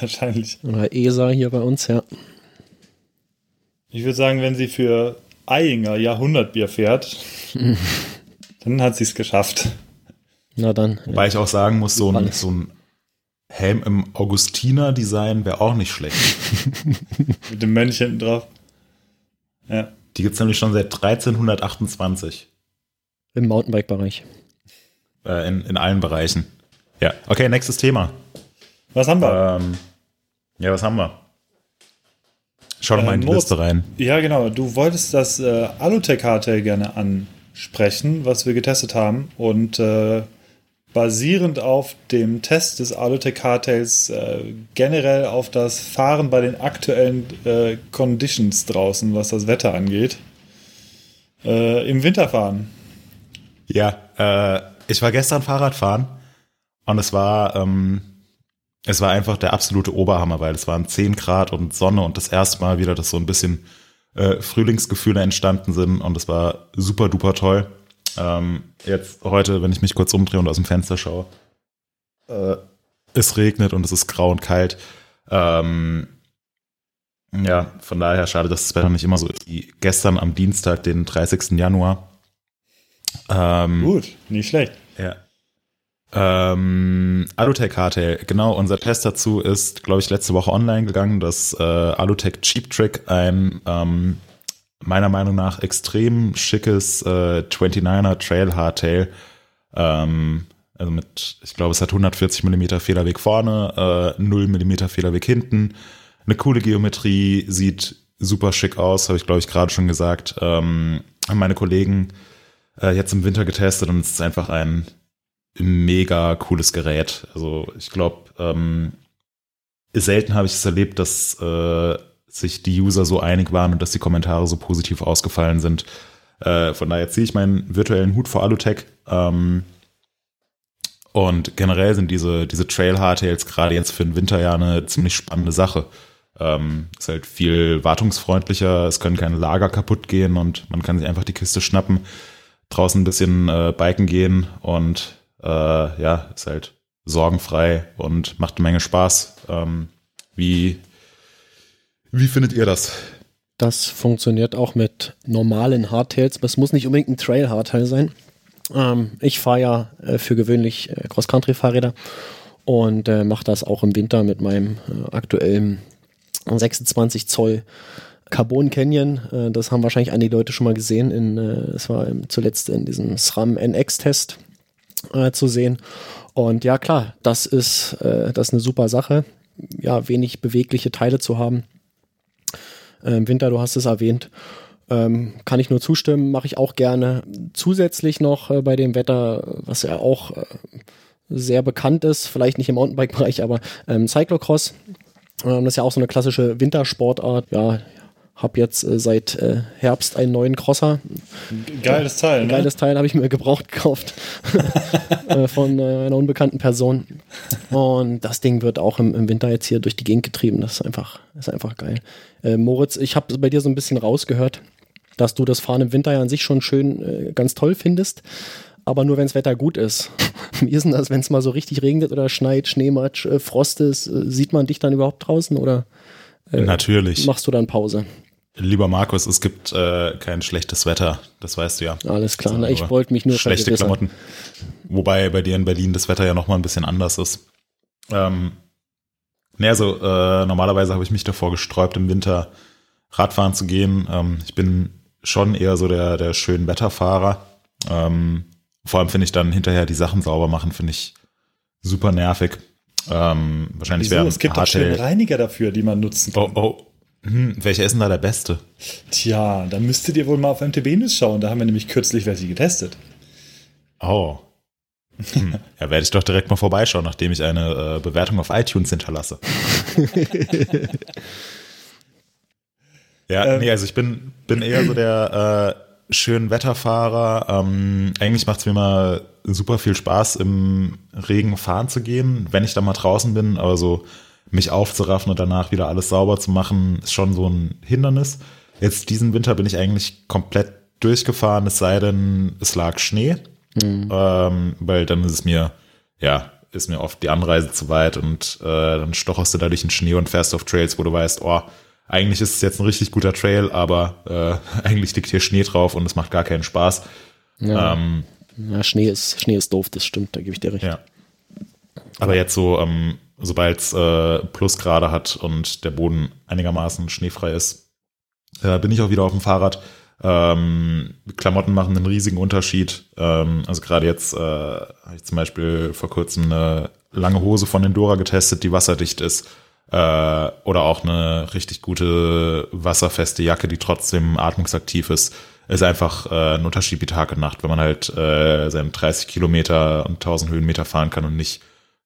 Wahrscheinlich. Oder ESA hier bei uns, ja. Ich würde sagen, wenn sie für Eyinger Jahrhundertbier fährt, *laughs* dann hat sie es geschafft. Na dann. Wobei ich auch sagen muss, so ein, so ein Helm im Augustiner-Design wäre auch nicht schlecht. *laughs* Mit dem Mönch hinten drauf. Ja. Die gibt es nämlich schon seit 1328. Im Mountainbike-Bereich. Äh, in, in allen Bereichen. Ja, okay, nächstes Thema. Was haben wir? Ähm, ja, was haben wir? Schau doch mal Äh, in die Moritz. Liste rein. Ja, genau. Du wolltest das äh, Alutech-Cartel gerne ansprechen, was wir getestet haben. Und äh, basierend auf dem Test des Alutech-Cartels äh, generell auf das Fahren bei den aktuellen äh, Conditions draußen, was das Wetter angeht, äh, im Winter fahren. Ja, äh, ich war gestern Fahrradfahren und es war, ähm, es war einfach der absolute Oberhammer, weil es waren 10 Grad und Sonne und das erste Mal wieder, dass so ein bisschen äh, Frühlingsgefühle entstanden sind und es war super duper toll. Ähm, jetzt heute, wenn ich mich kurz umdrehe und aus dem Fenster schaue, äh, es regnet und es ist grau und kalt. Ähm, ja, von daher schade, dass das Wetter nicht immer so ist wie gestern am Dienstag, den 30. Januar. Ähm, Gut, nicht schlecht. ja. Ähm, Alutech Cartel, genau, unser Test dazu ist, glaube ich, letzte Woche online gegangen, dass äh, Alutech Cheap Trick ein ähm, meiner Meinung nach extrem schickes äh, 29er Trail Hardtail, ähm, also mit, ich glaube, es hat 140 mm Fehlerweg vorne, äh, 0 mm Fehlerweg hinten, eine coole Geometrie, sieht super schick aus, habe ich glaube ich gerade schon gesagt. Ähm, haben meine Kollegen äh, jetzt im Winter getestet und es ist einfach ein mega cooles Gerät. Also ich glaube, ähm, selten habe ich es erlebt, dass äh, sich die User so einig waren und dass die Kommentare so positiv ausgefallen sind. Äh, von daher ziehe ich meinen virtuellen Hut vor Alutech. Ähm, und generell sind diese, diese Trail-Hardtails gerade jetzt für den Winter ja eine ziemlich spannende Sache. Ähm, ist halt viel wartungsfreundlicher, es können keine Lager kaputt gehen und man kann sich einfach die Kiste schnappen, draußen ein bisschen äh, biken gehen und äh, ja, ist halt sorgenfrei und macht eine Menge Spaß. Ähm, wie, wie findet ihr das? Das funktioniert auch mit normalen Hardtails. Es muss nicht unbedingt ein Trail-Hardtail sein. Ähm, ich fahre ja äh, für gewöhnlich äh, Cross-Country-Fahrräder und äh, mache das auch im Winter mit meinem äh, aktuellen 26 Zoll Carbon Canyon. Äh, das haben wahrscheinlich einige Leute schon mal gesehen. In, äh, es war zuletzt in diesem SRAM NX-Test äh, zu sehen. Und ja, klar, das ist, äh, das ist eine super Sache. Ja, wenig bewegliche Teile zu haben. Äh, Im Winter, du hast es erwähnt, ähm, kann ich nur zustimmen, mache ich auch gerne. Zusätzlich noch äh, bei dem Wetter, was ja auch äh, sehr bekannt ist, vielleicht nicht im Mountainbike-Bereich, aber ähm, Cyclocross. Ähm, das ist ja auch so eine klassische Wintersportart. Ja, habe jetzt äh, seit äh, Herbst einen neuen Crosser. Geiles Teil, Ein ne? geiles Teil habe ich mir gebraucht gekauft *laughs* äh, von äh, einer unbekannten Person. Und das Ding wird auch im, im Winter jetzt hier durch die Gegend getrieben. Das ist einfach, ist einfach geil. Äh, Moritz, ich habe bei dir so ein bisschen rausgehört, dass du das Fahren im Winter ja an sich schon schön äh, ganz toll findest. Aber nur wenn das Wetter gut ist. *laughs* Wie ist denn das, wenn es mal so richtig regnet oder schneit, Schneematsch, äh, Frost ist? Äh, sieht man dich dann überhaupt draußen oder Natürlich. machst du dann Pause? Lieber Markus, es gibt äh, kein schlechtes Wetter, das weißt du ja. Alles klar, na, ich aber wollte mich nur Schlechte. Klamotten. Wobei bei dir in Berlin das Wetter ja nochmal ein bisschen anders ist. Ähm, ne, also äh, normalerweise habe ich mich davor gesträubt, im Winter Radfahren zu gehen. Ähm, ich bin schon eher so der, der schönen Wetterfahrer. Ähm, vor allem finde ich dann hinterher die Sachen sauber machen, finde ich super nervig. Ähm, wahrscheinlich Wieso? wäre Es gibt doch schöne. Reiniger dafür, die man nutzen kann. Oh, oh. Hm, welcher ist denn da der beste? Tja, da müsstet ihr wohl mal auf MTB News schauen. Da haben wir nämlich kürzlich welche getestet. Oh. Hm. *laughs* Ja, werde ich doch direkt mal vorbeischauen, nachdem ich eine äh, Bewertung auf iTunes hinterlasse. *laughs* ja, Ähm. nee, also ich bin, bin eher so der äh, schönen Wetterfahrer. Ähm, eigentlich macht es mir mal super viel Spaß, im Regen fahren zu gehen, wenn ich da mal draußen bin, aber so mich aufzuraffen und danach wieder alles sauber zu machen, ist schon so ein Hindernis. Jetzt diesen Winter bin ich eigentlich komplett durchgefahren, es sei denn, es lag Schnee. Ähm, weil dann ist es mir, ja, ist mir oft die Anreise zu weit und äh, dann stocherst du da durch den Schnee und fährst auf Trails, wo du weißt, oh, eigentlich ist es jetzt ein richtig guter Trail, aber äh, *laughs* eigentlich liegt hier Schnee drauf und es macht gar keinen Spaß. Ja. Ähm, Ja, Schnee ist, Schnee ist doof, das stimmt, da gebe ich dir recht. ja. Aber jetzt so, ähm, sobald es äh, Plusgrade hat und der Boden einigermaßen schneefrei ist, äh, bin ich auch wieder auf dem Fahrrad. Ähm, Klamotten machen einen riesigen Unterschied. Ähm, also gerade jetzt äh, habe ich zum Beispiel vor kurzem eine lange Hose von Endora getestet, die wasserdicht ist. Äh, oder auch eine richtig gute wasserfeste Jacke, die trotzdem atmungsaktiv ist. Ist einfach äh, ein Unterschied wie Tag und Nacht, wenn man halt äh, seine 30 Kilometer und 1000 Höhenmeter fahren kann und nicht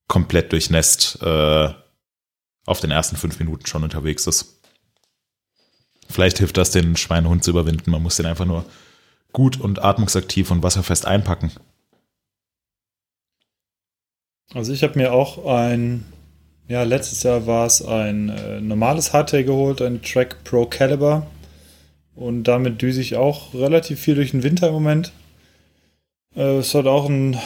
komplett durchnässt äh, auf den ersten fünf Minuten schon unterwegs ist. Vielleicht hilft das, den Schweinehund zu überwinden. Man muss den einfach nur gut und atmungsaktiv und wasserfest einpacken. Also ich habe mir auch ein, ja, letztes Jahr war es ein äh, normales Hardtail geholt, ein Track Pro Caliber. Und damit düse ich auch relativ viel durch den Winter im Moment. Äh, es hat auch ein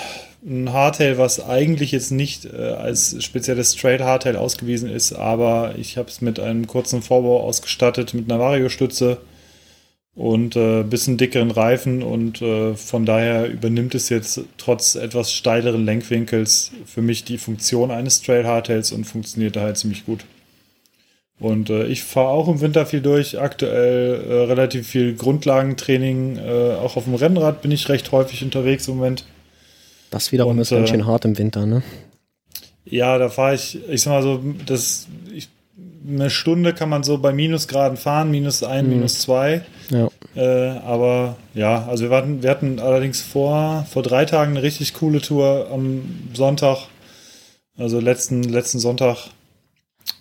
ein Hardtail, was eigentlich jetzt nicht äh, als spezielles Straight Hardtail ausgewiesen ist, aber ich habe es mit einem kurzen Vorbau ausgestattet, mit einer Vario-Stütze und äh, bisschen dickeren Reifen und äh, von daher übernimmt es jetzt trotz etwas steileren Lenkwinkels für mich die Funktion eines Trail Hardtails und funktioniert da halt ziemlich gut. Und äh, ich fahre auch im Winter viel durch, aktuell äh, relativ viel Grundlagentraining, äh, auch auf dem Rennrad bin ich recht häufig unterwegs im Moment. Das wiederum und, ist ganz schön hart im Winter, ne? Ja, da fahre ich, ich sag mal so, das, ich, eine Stunde kann man so bei Minusgraden fahren, minus ein, mhm. minus zwei. Ja. Äh, aber ja, also wir hatten, wir hatten allerdings vor, vor drei Tagen eine richtig coole Tour am Sonntag. Also letzten, letzten Sonntag.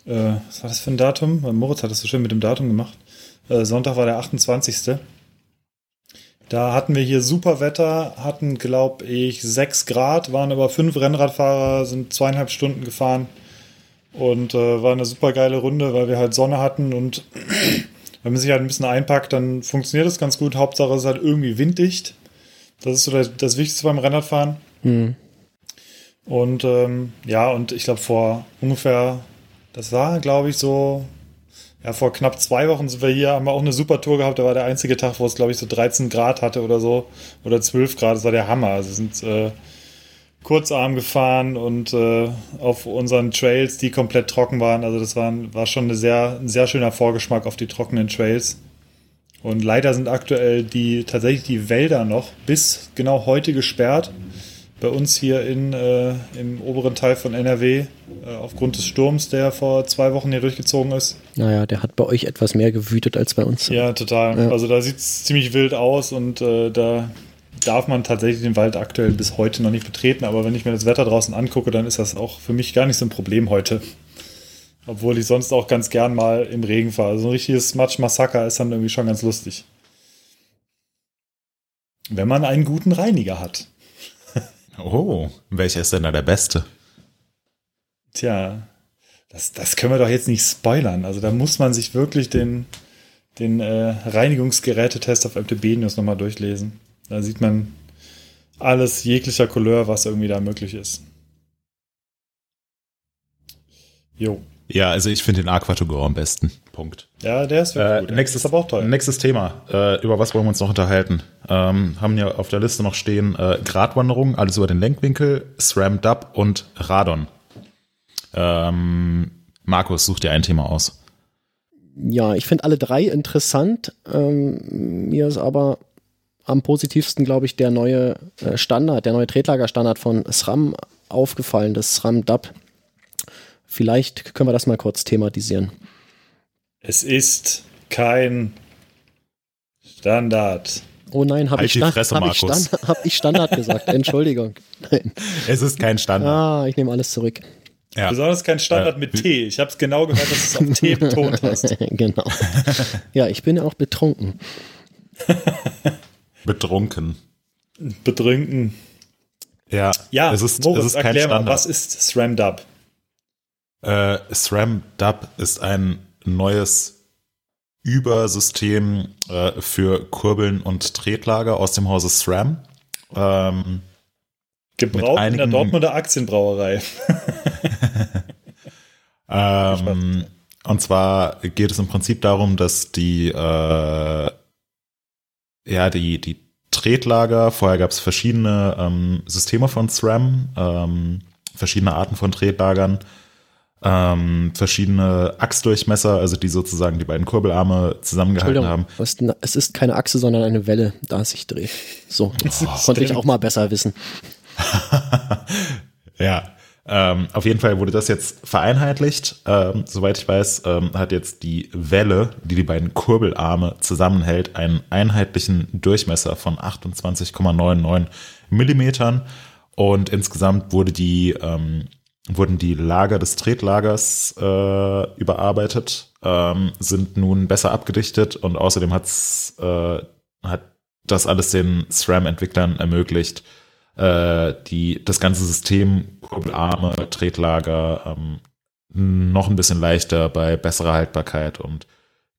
Äh, was war das für ein Datum? Moritz hat das so schön mit dem Datum gemacht. Äh, Sonntag war der 28. Da hatten wir hier super Wetter, hatten, glaube ich, sechs Grad, waren aber fünf Rennradfahrer, sind zweieinhalb Stunden gefahren und äh, war eine super geile Runde, weil wir halt Sonne hatten und *clears throat* wenn man sich halt ein bisschen einpackt, dann funktioniert das ganz gut. Hauptsache es ist halt irgendwie winddicht. Das ist so das, das Wichtigste beim Rennradfahren. Mhm. Und ähm, ja, und ich glaube vor ungefähr, das war, glaube ich, so ja, vor knapp zwei Wochen sind wir hier, haben wir auch eine super Tour gehabt. Da war der einzige Tag, wo es, glaube ich, so 13 Grad hatte oder so. Oder 12 Grad. Das war der Hammer. Also sind äh, kurzarm gefahren und äh, auf unseren Trails, die komplett trocken waren. Also das war, war schon eine sehr, ein sehr schöner Vorgeschmack auf die trockenen Trails. Und leider sind aktuell die tatsächlich die Wälder noch bis genau heute gesperrt. Bei uns hier in, äh, im oberen Teil von NRW äh, aufgrund des Sturms, der vor zwei Wochen hier durchgezogen ist. Naja, der hat bei euch etwas mehr gewütet als bei uns. Ja, total. Ja. Also da sieht es ziemlich wild aus und äh, da darf man tatsächlich den Wald aktuell bis heute noch nicht betreten. Aber wenn ich mir das Wetter draußen angucke, dann ist das auch für mich gar nicht so ein Problem heute. Obwohl ich sonst auch ganz gern mal im Regen fahre. Also ein richtiges Matsch-Massaker ist dann irgendwie schon ganz lustig. Wenn man einen guten Reiniger hat. Oh, welcher ist denn da der beste? Tja, das, das können wir doch jetzt nicht spoilern. Also da muss man sich wirklich den, den äh, Reinigungsgerätetest auf MTB News nochmal durchlesen. Da sieht man alles jeglicher Couleur, was irgendwie da möglich ist. Jo. Ja, also ich finde den Aquatogor am besten. Punkt. Ja, der ist wirklich äh, gut. Nächstes, ist aber auch toll. Nächstes Thema. Äh, über was wollen wir uns noch unterhalten? Ähm, haben ja auf der Liste noch stehen äh, Gratwanderung, alles über den Lenkwinkel, SRAM Dub und Radon. Ähm, Markus, such dir ein Thema aus. Ja, ich finde alle drei interessant. Ähm, mir ist aber am positivsten, glaube ich, der neue äh, Standard, der neue Tretlagerstandard von SRAM aufgefallen, das SRAM Dub. Vielleicht können wir das mal kurz thematisieren. Es ist kein Standard. Oh nein, habe halt ich, hab ich, hab ich, Standard gesagt. *laughs* Entschuldigung. Nein. Es ist kein Standard. Ah, ich nehme alles zurück. Ja. Besonders kein Standard äh, mit T. Ich habe es genau gehört, dass du es auf T *laughs* betont hast. *laughs* genau. Ja, ich bin ja auch betrunken. Betrunken. Betrunken. Ja, ja es ist, Moritz, es ist kein Standard. Mal, was ist SRAM Dub? Äh, SRAM Dub ist ein neues Übersystem äh, für Kurbeln und Tretlager aus dem Hause SRAM. Ähm, Gebraucht in der Dortmunder Aktienbrauerei. *laughs* ähm, und zwar geht es im Prinzip darum, dass die, äh, ja, die, die Tretlager, vorher gab es verschiedene ähm, Systeme von SRAM, ähm, verschiedene Arten von Tretlagern, ähm, verschiedene Achsdurchmesser, also die sozusagen die beiden Kurbelarme zusammengehalten haben. Es ist keine Achse, sondern eine Welle, da es sich dreht. So, das konnte ich auch mal besser wissen. *laughs* Ja, ähm, auf jeden Fall wurde das jetzt vereinheitlicht. Ähm, soweit ich weiß, ähm, hat jetzt die Welle, die die beiden Kurbelarme zusammenhält, einen einheitlichen Durchmesser von 28,99 Millimetern. Und insgesamt wurde die, ähm, wurden die Lager des Tretlagers äh, überarbeitet, ähm, sind nun besser abgedichtet und außerdem hat's, äh, hat das alles den SRAM-Entwicklern ermöglicht, äh, die, das ganze System, Kurbelarme, Tretlager, ähm, noch ein bisschen leichter bei besserer Haltbarkeit und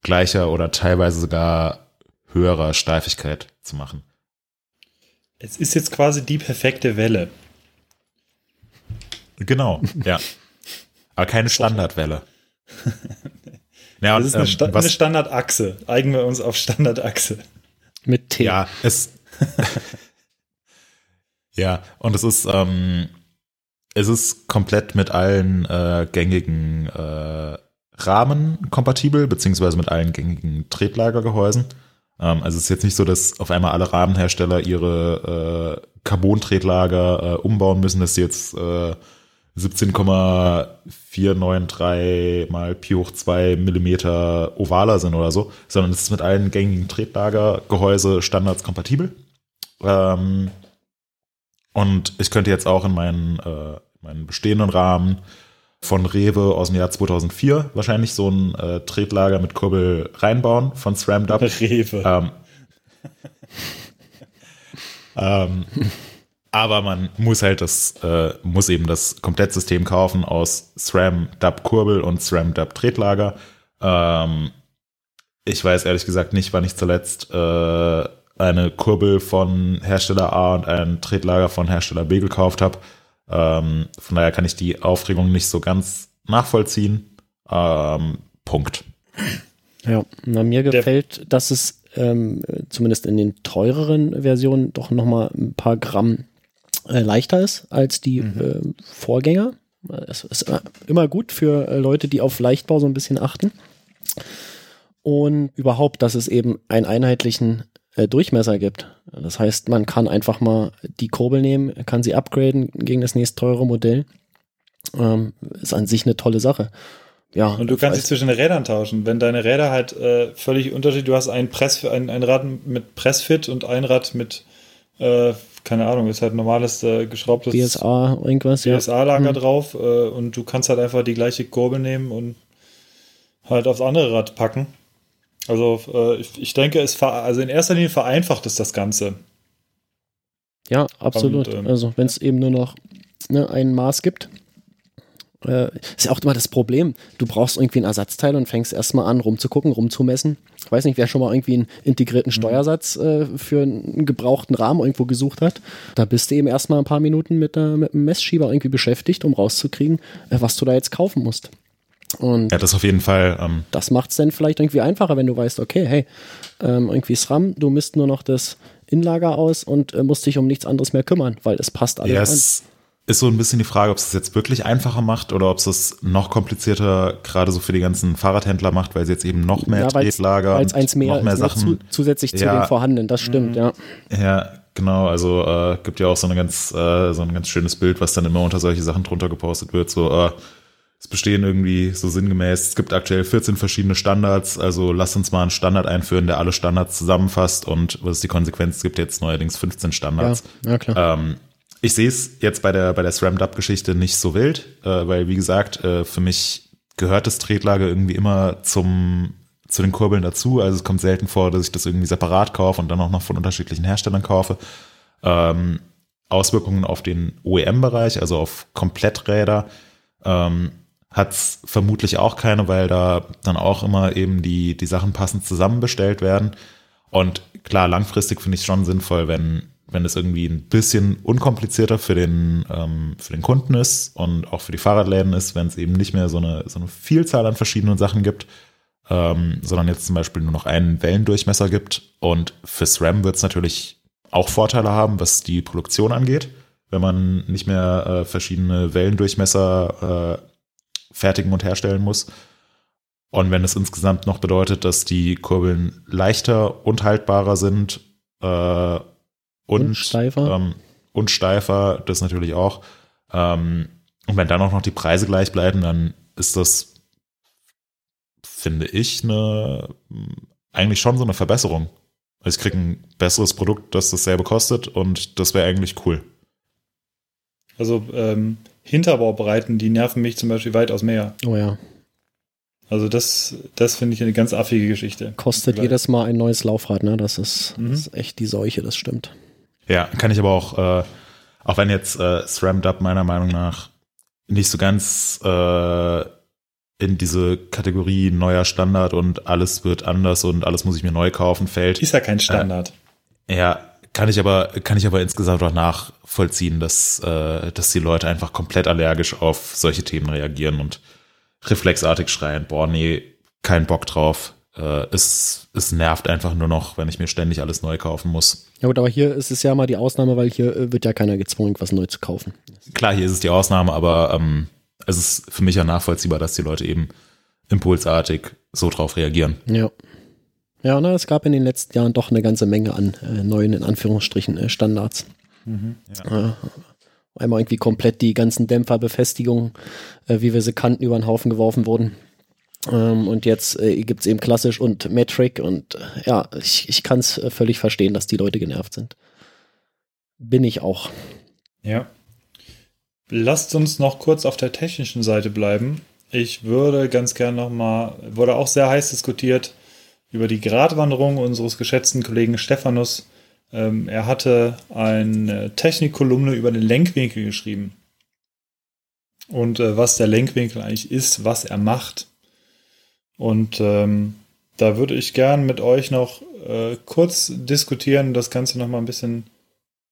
gleicher oder teilweise sogar höherer Steifigkeit zu machen. Es ist jetzt quasi die perfekte Welle. Genau, ja. Aber keine Standardwelle. *laughs* Ja, Das ist eine, ähm, Sta was- eine Standardachse. Eigen wir uns auf Standardachse. Mit T. Ja, es. *laughs* ja, und es ist, ähm, es ist komplett mit allen äh, gängigen äh, Rahmen kompatibel, beziehungsweise mit allen gängigen Tretlagergehäusen. Ähm, also es ist jetzt nicht so, dass auf einmal alle Rahmenhersteller ihre äh, Carbon-Tretlager äh, umbauen müssen, dass sie jetzt äh, 17,493 mal Pi hoch 2 Millimeter ovaler sind oder so, sondern es ist mit allen gängigen Tretlagergehäuse Standards kompatibel. Ähm, und ich könnte jetzt auch in meinen, äh, meinen bestehenden Rahmen von Rewe aus dem Jahr 2004 wahrscheinlich so ein äh, Tretlager mit Kurbel reinbauen von SRAM Dub. *laughs* Rewe. Ähm, *laughs* ähm, aber man muss halt das, äh, muss eben das Komplettsystem kaufen aus SRAM Dub Kurbel und SRAM Dub Tretlager. Ähm, ich weiß ehrlich gesagt nicht, wann ich zuletzt äh, eine Kurbel von Hersteller A und ein Tretlager von Hersteller B gekauft habe. Ähm, von daher kann ich die Aufregung nicht so ganz nachvollziehen. Ähm, Punkt. Ja, na, mir gefällt, dass es ähm, zumindest in den teureren Versionen doch nochmal ein paar Gramm äh, leichter ist als die äh, Vorgänger. Es ist äh, immer gut für äh, Leute, die auf Leichtbau so ein bisschen achten. Und überhaupt, dass es eben einen einheitlichen äh, Durchmesser gibt. Das heißt, man kann einfach mal die Kurbel nehmen, kann sie upgraden gegen das nächst teure Modell. Ähm, ist an sich eine tolle Sache. Ja, Und du kannst dich zwischen den Rädern tauschen. Wenn deine Räder halt äh, völlig unterschiedlich, du hast ein, Press, ein, ein Rad mit Pressfit und ein Rad mit, äh, keine Ahnung, ist halt normales äh, geschraubtes BSA, irgendwas, ja. BSA-Lager Hm. drauf äh, und du kannst halt einfach die gleiche Kurbel nehmen und halt aufs andere Rad packen. Also äh, ich, ich denke, es also in erster Linie vereinfacht es das Ganze. Ja, absolut. Und, ähm, also wenn es eben nur noch ne, ein Maß gibt. Äh, ist ja auch immer das Problem. Du brauchst irgendwie ein Ersatzteil und fängst erstmal an, rumzugucken, rumzumessen. Ich weiß nicht, wer schon mal irgendwie einen integrierten Steuersatz äh, für einen gebrauchten Rahmen irgendwo gesucht hat. Da bist du eben erstmal ein paar Minuten mit, der, mit dem Messschieber irgendwie beschäftigt, um rauszukriegen, äh, was du da jetzt kaufen musst. Und Ja, das auf jeden Fall. Ähm, das macht es dann vielleicht irgendwie einfacher, wenn du weißt, okay, hey, ähm, irgendwie SRAM, du misst nur noch das Inlager aus und äh, musst dich um nichts anderes mehr kümmern, weil es passt alles Ja, es ist so ein bisschen die Frage, ob es es jetzt wirklich einfacher macht oder ob es es noch komplizierter gerade so für die ganzen Fahrradhändler macht, weil sie jetzt eben noch mehr Ja, weil's- Tretlager weil's eins mehr, noch mehr Sachen. zu, zusätzlich zu Ja. den vorhandenen, das stimmt, ja. Ja, genau. Also äh, gibt ja auch so eine ganz äh, so ein ganz schönes Bild, was dann immer unter solche Sachen drunter gepostet wird. So äh, es bestehen irgendwie so sinngemäß. Es gibt aktuell 14 verschiedene Standards. Also lasst uns mal einen Standard einführen, der alle Standards zusammenfasst. Und was ist die Konsequenz? Es gibt jetzt neuerdings 15 Ja, Standards. ja klar. Ähm, ich sehe es jetzt bei der, bei der SRAM-Dub-Geschichte nicht so wild, äh, weil, wie gesagt, äh, für mich gehört das Tretlager irgendwie immer zum, zu den Kurbeln dazu. Also es kommt selten vor, dass ich das irgendwie separat kaufe und dann auch noch von unterschiedlichen Herstellern kaufe. Ähm, Auswirkungen auf den OEM-Bereich, also auf Kompletträder, ähm, hat es vermutlich auch keine, weil da dann auch immer eben die, die Sachen passend zusammenbestellt werden. Und klar, langfristig finde ich es schon sinnvoll, wenn, wenn es irgendwie ein bisschen unkomplizierter für den, ähm, für den Kunden ist und auch für die Fahrradläden ist, wenn es eben nicht mehr so eine, so eine Vielzahl an verschiedenen Sachen gibt, ähm, sondern jetzt zum Beispiel nur noch einen Wellendurchmesser gibt. Und für SRAM wird es natürlich auch Vorteile haben, was die Produktion angeht, wenn man nicht mehr äh, verschiedene Wellendurchmesser äh, fertigen und herstellen muss. Und wenn es insgesamt noch bedeutet, dass die Kurbeln leichter und haltbarer sind äh, und, Und steifer. ähm, und steifer, das natürlich auch. Ähm, und wenn dann auch noch die Preise gleich bleiben, dann ist das, finde ich, eine eigentlich schon so eine Verbesserung. Also Ich kriege ein besseres Produkt, das dasselbe kostet und das wäre eigentlich cool. Also ähm, Hinterbaubreiten, die nerven mich zum Beispiel weitaus mehr. Oh ja. Also das, das finde ich eine ganz affige Geschichte. Kostet jedes Mal ein neues Laufrad, ne? Das ist, Mhm. das ist echt die Seuche, das stimmt. Ja, kann ich aber auch, äh, auch wenn jetzt äh, SRAM Dub meiner Meinung nach nicht so ganz äh, in diese Kategorie neuer Standard und alles wird anders und alles muss ich mir neu kaufen fällt. Ist ja kein Standard. Ja, kann ich aber, kann ich aber insgesamt auch nachvollziehen, dass, äh, dass die Leute einfach komplett allergisch auf solche Themen reagieren und reflexartig schreien, boah, nee, kein Bock drauf. Äh, es, es nervt einfach nur noch, wenn ich mir ständig alles neu kaufen muss. Ja gut, aber hier ist es ja mal die Ausnahme, weil hier äh, wird ja keiner gezwungen, was neu zu kaufen. Klar, hier ist es die Ausnahme, aber ähm, es ist für mich ja nachvollziehbar, dass die Leute eben impulsartig so drauf reagieren. Ja. Ja, na, es gab in den letzten Jahren doch eine ganze Menge an äh, neuen, in Anführungsstrichen, äh, Standards. Äh, einmal irgendwie komplett die ganzen Dämpferbefestigungen, äh, wie wir sie kannten, über den Haufen geworfen wurden. Ähm, und jetzt äh, gibt es eben klassisch und Metric und äh, ja, ich, ich kann es äh, völlig verstehen, dass die Leute genervt sind. Bin ich auch. Ja. Lasst uns noch kurz auf der technischen Seite bleiben. Ich würde ganz gern nochmal, wurde auch sehr heiß diskutiert über die Gratwanderung unseres geschätzten Kollegen Stephanus. Ähm, er hatte eine Technikkolumne über den Lenkwinkel geschrieben. Und äh, was der Lenkwinkel eigentlich ist, was er macht. Und ähm, da würde ich gern mit euch noch äh, kurz diskutieren, das Ganze nochmal ein bisschen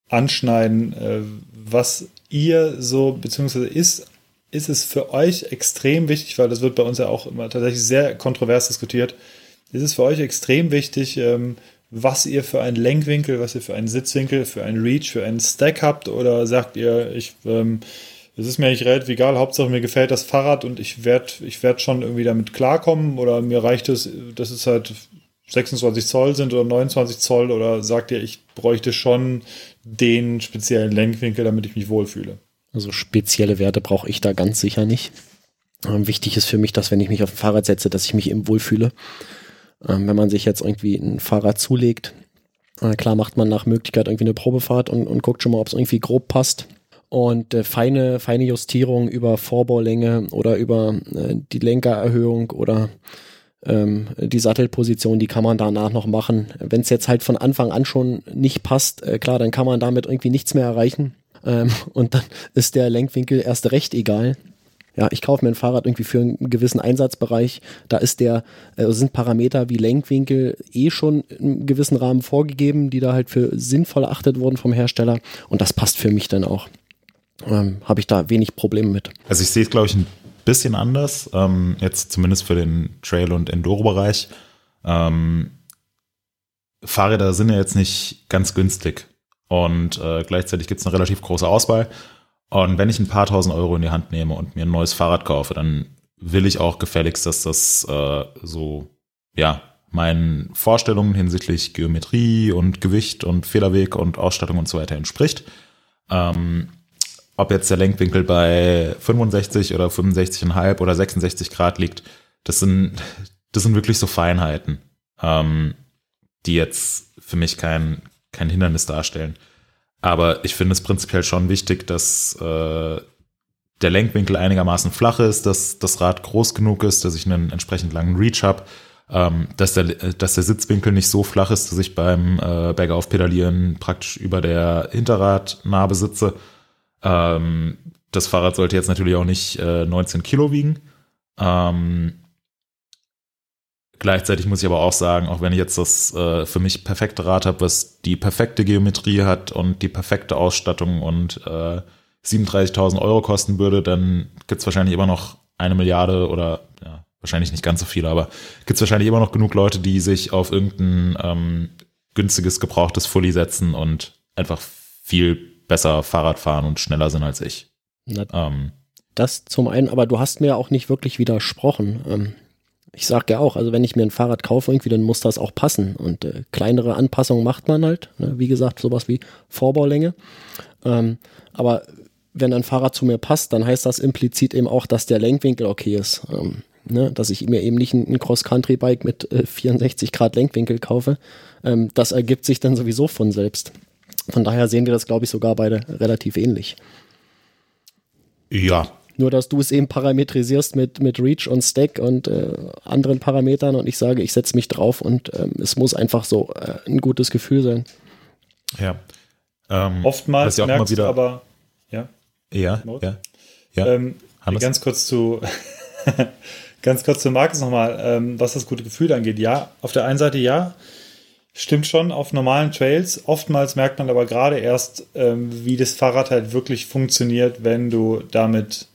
anschneiden, äh, was ihr so, beziehungsweise ist, ist es für euch extrem wichtig, weil das wird bei uns ja auch immer tatsächlich sehr kontrovers diskutiert, ist es für euch extrem wichtig, ähm, was ihr für einen Lenkwinkel, was ihr für einen Sitzwinkel, für einen Reach, für einen Stack habt oder sagt ihr, ich, ähm, es ist mir eigentlich relativ egal, Hauptsache mir gefällt das Fahrrad und ich werde ich werd schon irgendwie damit klarkommen oder mir reicht es, dass es halt 26 Zoll sind oder 29 Zoll oder sagt ihr, ich bräuchte schon den speziellen Lenkwinkel, damit ich mich wohlfühle. Also spezielle Werte brauche ich da ganz sicher nicht. Ähm, wichtig ist für mich, dass wenn ich mich auf ein Fahrrad setze, dass ich mich eben wohlfühle. Ähm, wenn man sich jetzt irgendwie ein Fahrrad zulegt, äh, klar macht man nach Möglichkeit irgendwie eine Probefahrt und, und guckt schon mal, ob es irgendwie grob passt. Und äh, feine, feine Justierung über Vorbaulänge oder über äh, die Lenkererhöhung oder ähm, die Sattelposition, die kann man danach noch machen. Wenn es jetzt halt von Anfang an schon nicht passt, äh, klar, dann kann man damit irgendwie nichts mehr erreichen. Ähm, *laughs* und dann ist der Lenkwinkel erst recht egal. Ja, ich kaufe mir ein Fahrrad irgendwie für einen gewissen Einsatzbereich. Da ist der, äh, sind Parameter wie Lenkwinkel eh schon im gewissen Rahmen vorgegeben, die da halt für sinnvoll erachtet wurden vom Hersteller. Und das passt für mich dann auch. Ähm, Habe ich da wenig Probleme mit. Also ich sehe es, glaube ich, ein bisschen anders, ähm, jetzt zumindest für den Trail- und Enduro-Bereich. Ähm, Fahrräder sind ja jetzt nicht ganz günstig und äh, gleichzeitig gibt es eine relativ große Auswahl. Und wenn ich ein paar tausend Euro in die Hand nehme und mir ein neues Fahrrad kaufe, dann will ich auch gefälligst, dass das äh, so, ja, meinen Vorstellungen hinsichtlich Geometrie und Gewicht und Federweg und Ausstattung und so weiter entspricht. Ähm, ob jetzt der Lenkwinkel bei 65 oder 65,5 oder 66 Grad liegt, das sind, das sind wirklich so Feinheiten, ähm, die jetzt für mich kein, kein Hindernis darstellen. Aber ich finde es prinzipiell schon wichtig, dass äh, der Lenkwinkel einigermaßen flach ist, dass das Rad groß genug ist, dass ich einen entsprechend langen Reach habe, ähm, dass, der, dass der Sitzwinkel nicht so flach ist, dass ich beim äh, Bergauf pedalieren praktisch über der Hinterradnarbe sitze. Ähm, das Fahrrad sollte jetzt natürlich auch nicht äh, 19 Kilo wiegen. Ähm, gleichzeitig muss ich aber auch sagen, auch wenn ich jetzt das äh, für mich perfekte Rad habe, was die perfekte Geometrie hat und die perfekte Ausstattung und äh, 37.000 Euro kosten würde, dann gibt es wahrscheinlich immer noch eine Milliarde oder ja, wahrscheinlich nicht ganz so viele, aber gibt es wahrscheinlich immer noch genug Leute, die sich auf irgendein ähm, günstiges, gebrauchtes Fully setzen und einfach viel besser Fahrrad fahren und schneller sind als ich. Na, Ähm, Das zum einen, aber du hast mir auch nicht wirklich widersprochen. Ähm, ich sage ja auch, also wenn ich mir ein Fahrrad kaufe, irgendwie, dann muss das auch passen. Und äh, kleinere Anpassungen macht man halt. Ne? Wie gesagt, sowas wie Vorbaulänge. Ähm, aber wenn ein Fahrrad zu mir passt, dann heißt das implizit eben auch, dass der Lenkwinkel okay ist. Ähm, ne? Dass ich mir eben nicht ein, ein Cross-Country-Bike mit äh, 64 Grad Lenkwinkel kaufe. Ähm, das ergibt sich dann sowieso von selbst. Von daher sehen wir das, glaube ich, sogar beide relativ ähnlich. Ja, nur, dass du es eben parametrisierst mit, mit Reach und Stack und äh, anderen Parametern und ich sage, ich setze mich drauf und ähm, es muss einfach so äh, ein gutes Gefühl sein. Ja. Ähm, Oftmals ja auch merkst wieder, aber, ja. Ja, ja. ja. Ähm, ganz kurz zu, *laughs* ganz kurz zu Markus nochmal, ähm, was das gute Gefühl angeht. Ja, auf der einen Seite ja, Stimmt schon, auf normalen Trails. Oftmals merkt man aber gerade erst, ähm, wie das Fahrrad halt wirklich funktioniert, wenn du damit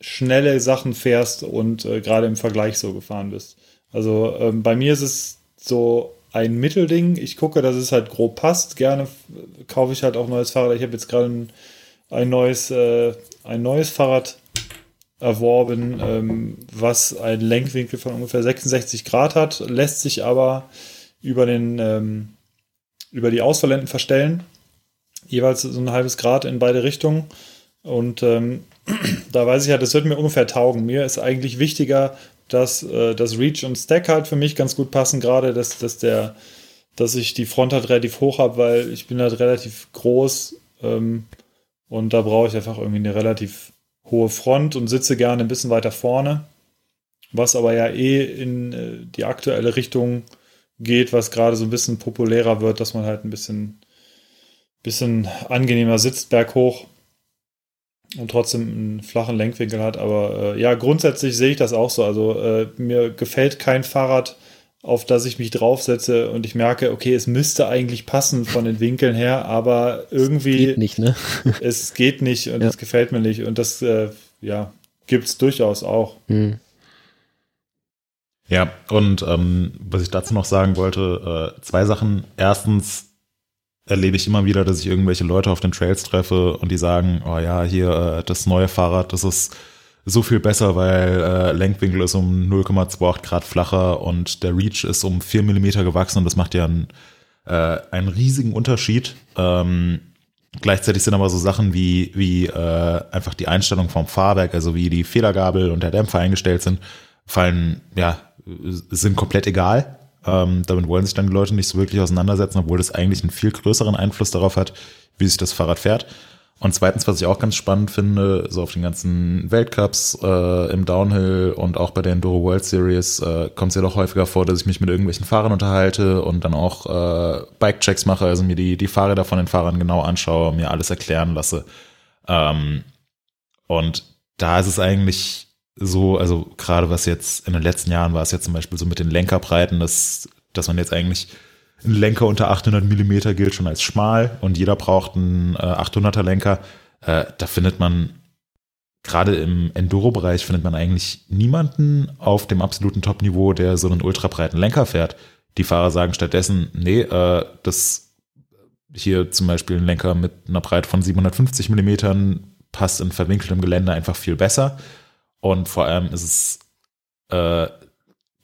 schnelle Sachen fährst und äh, gerade im Vergleich so gefahren bist. Also ähm, bei mir ist es so ein Mittelding. Ich gucke, dass es halt grob passt. Gerne kaufe ich halt auch neues Fahrrad. Ich habe jetzt gerade ein, ein, neues, äh, ein neues Fahrrad erworben, ähm, was einen Lenkwinkel von ungefähr 66 Grad hat, lässt sich aber über den ähm, über die Ausfallenden verstellen. Jeweils so ein halbes Grad in beide Richtungen. Und ähm, *clears throat* da weiß ich ja, das wird mir ungefähr taugen. Mir ist eigentlich wichtiger, dass äh, das Reach und Stack halt für mich ganz gut passen, gerade dass, dass der, dass ich die Front halt relativ hoch habe, weil ich bin halt relativ groß ähm, und da brauche ich einfach irgendwie eine relativ hohe Front und sitze gerne ein bisschen weiter vorne, was aber ja eh in äh, die aktuelle Richtung geht, was gerade so ein bisschen populärer wird, dass man halt ein bisschen, bisschen angenehmer sitzt berghoch und trotzdem einen flachen Lenkwinkel hat. Aber äh, ja, grundsätzlich sehe ich das auch so. Also äh, mir gefällt kein Fahrrad, auf das ich mich draufsetze und ich merke, okay, es müsste eigentlich passen von den Winkeln her, aber irgendwie. Es geht nicht, ne? *laughs* es geht nicht und es ja. gefällt mir nicht. Und das, äh, ja, gibt es durchaus auch. Hm. Ja, und ähm, was ich dazu noch sagen wollte, äh, zwei Sachen. Erstens, erlebe ich immer wieder, dass ich irgendwelche Leute auf den Trails treffe und die sagen, oh ja, hier äh, das neue Fahrrad, das ist so viel besser, weil äh, Lenkwinkel ist um 0,28 Grad flacher und der Reach ist um 4 Millimeter gewachsen und das macht ja einen, äh, einen riesigen Unterschied. Ähm, gleichzeitig sind aber so Sachen wie, wie äh, einfach die Einstellung vom Fahrwerk, also wie die Federgabel und der Dämpfer eingestellt sind, fallen, ja, sind komplett egal. Ähm, damit wollen sich dann die Leute nicht so wirklich auseinandersetzen, obwohl das eigentlich einen viel größeren Einfluss darauf hat, wie sich das Fahrrad fährt. Und zweitens, was ich auch ganz spannend finde, so auf den ganzen Weltcups äh, im Downhill und auch bei der Enduro World Series äh, kommt es ja doch häufiger vor, dass ich mich mit irgendwelchen Fahrern unterhalte und dann auch äh, Bike-Checks mache, also mir die, die Fahrräder von den Fahrern genau anschaue, mir alles erklären lasse. Ähm, und da ist es eigentlich so, also gerade was jetzt in den letzten Jahren war es jetzt zum Beispiel so mit den Lenkerbreiten, dass, dass man jetzt eigentlich ein Lenker unter 800 Millimeter gilt schon als schmal und jeder braucht einen äh, 800er Lenker. Äh, da findet man gerade im Enduro-Bereich findet man eigentlich niemanden auf dem absoluten Top-Niveau, der so einen ultrabreiten Lenker fährt. Die Fahrer sagen stattdessen, nee, äh, das hier zum Beispiel ein Lenker mit einer Breite von 750 Millimetern passt in verwinkeltem Gelände einfach viel besser. Und vor allem ist es äh,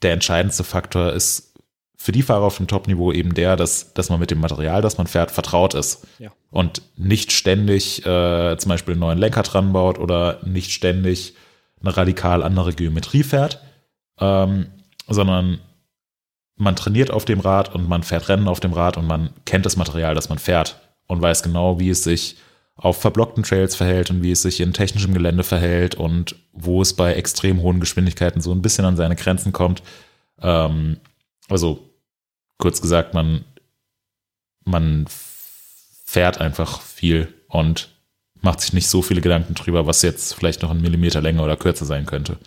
der entscheidendste Faktor ist für die Fahrer auf dem Top-Niveau eben der, dass, dass man mit dem Material, das man fährt, vertraut ist. Ja. Und nicht ständig äh, zum Beispiel einen neuen Lenker dran baut oder nicht ständig eine radikal andere Geometrie fährt, ähm, sondern man trainiert auf dem Rad und man fährt Rennen auf dem Rad und man kennt das Material, das man fährt und weiß genau, wie es sich auf verblockten Trails verhält und wie es sich in technischem Gelände verhält und wo es bei extrem hohen Geschwindigkeiten so ein bisschen an seine Grenzen kommt. Ähm, also kurz gesagt, man, man fährt einfach viel und macht sich nicht so viele Gedanken drüber, was jetzt vielleicht noch ein Millimeter länger oder kürzer sein könnte.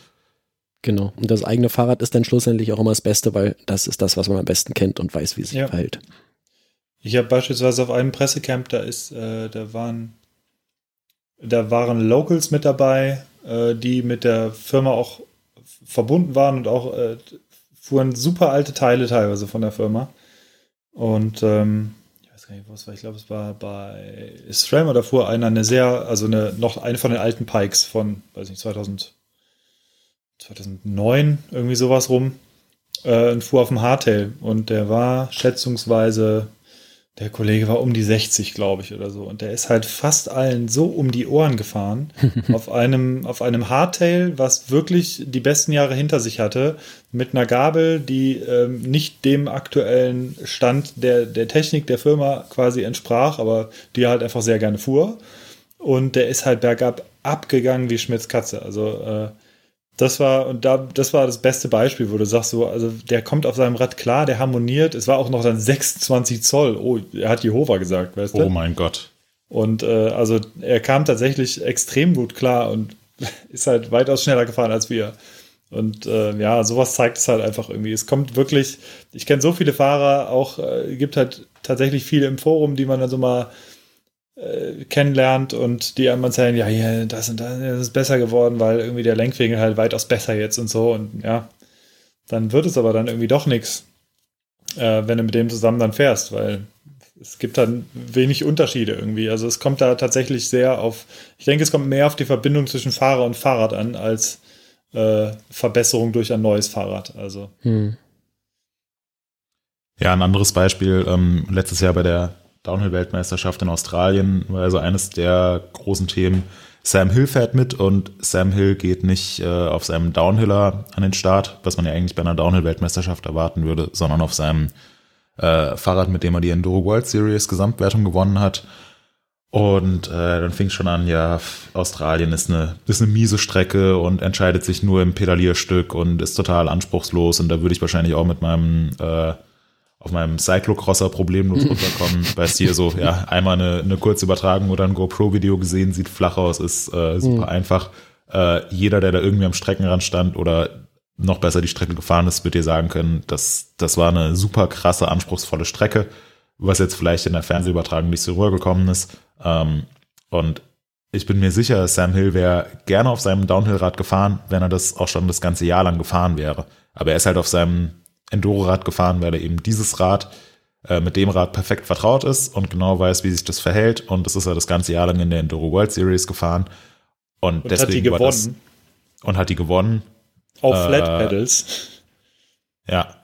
Genau. Und das eigene Fahrrad ist dann schlussendlich auch immer das Beste, weil das ist das, was man am besten kennt und weiß, wie es sich ja. verhält. Ich habe beispielsweise auf einem Pressecamp, da ist, äh, da waren, da waren Locals mit dabei, äh, die mit der Firma auch verbunden waren und auch äh, fuhren super alte Teile teilweise von der Firma. Und ähm, ich weiß gar nicht, was war, ich glaube, es war bei SRAM oder fuhr einer eine sehr, also eine, noch eine von den alten Pikes von, weiß nicht, 2000, 2009, irgendwie sowas rum, äh, und fuhr auf dem Hardtail und der war schätzungsweise der Kollege war um die 60, glaube ich, oder so. Und der ist halt fast allen so um die Ohren gefahren. *laughs* auf einem, auf einem Hardtail, was wirklich die besten Jahre hinter sich hatte. Mit einer Gabel, die ähm, nicht dem aktuellen Stand der, der Technik der Firma quasi entsprach, aber die er halt einfach sehr gerne fuhr. Und der ist halt bergab abgegangen wie Schmitz Katze. Also, äh, das war, und da, das war das beste Beispiel, wo du sagst, so, also der kommt auf seinem Rad klar, der harmoniert. Es war auch noch dann 26 Zoll. Oh, er hat Jehova gesagt, weißt Oh du? mein Gott. Und äh, also er kam tatsächlich extrem gut klar und *laughs* ist halt weitaus schneller gefahren als wir. Und äh, ja, sowas zeigt es halt einfach irgendwie. Es kommt wirklich, ich kenne so viele Fahrer, auch äh, gibt halt tatsächlich viele im Forum, die man dann so mal äh, kennenlernt und die einem erzählen, ja, hier, das und das, das ist besser geworden, weil irgendwie der Lenkwinkel halt weitaus besser jetzt und so. Und ja, dann wird es aber dann irgendwie doch nichts, äh, wenn du mit dem zusammen dann fährst, weil es gibt dann wenig Unterschiede irgendwie. Also es kommt da tatsächlich sehr auf, ich denke, es kommt mehr auf die Verbindung zwischen Fahrer und Fahrrad an, als äh, Verbesserung durch ein neues Fahrrad. Also Hm. Ja, ein anderes Beispiel, ähm, letztes Jahr bei der Downhill-Weltmeisterschaft in Australien war also eines der großen Themen. Sam Hill fährt mit und Sam Hill geht nicht äh, auf seinem Downhiller an den Start, was man ja eigentlich bei einer Downhill-Weltmeisterschaft erwarten würde, sondern auf seinem äh, Fahrrad, mit dem er die Enduro World Series Gesamtwertung gewonnen hat. Und äh, dann fing schon an, ja, Australien ist eine, ist eine miese Strecke und entscheidet sich nur im Pedalierstück und ist total anspruchslos. Und da würde ich wahrscheinlich auch mit meinem äh, auf meinem Cyclocrosser problemlos *laughs* runterkommen. Weißt du, hier so, ja, einmal eine, eine kurze Übertragung oder ein GoPro-Video gesehen, sieht flach aus, ist äh, super Mhm. einfach. Äh, jeder, der da irgendwie am Streckenrand stand oder noch besser die Strecke gefahren ist, wird dir sagen können, dass das war eine super krasse, anspruchsvolle Strecke, was jetzt vielleicht in der Fernsehübertragung nicht so rübergekommen ist. Ähm, und ich bin mir sicher, Sam Hill wäre gerne auf seinem Downhill-Rad gefahren, wenn er das auch schon das ganze Jahr lang gefahren wäre. Aber er ist halt auf seinem Enduro-Rad gefahren, weil er eben dieses Rad äh, mit dem Rad perfekt vertraut ist und genau weiß, wie sich das verhält. Und das ist er das ganze Jahr lang in der Enduro World Series gefahren. Und, und deswegen hat die war das, gewonnen. und hat die gewonnen. Auf äh, Flat Pedals. Ja.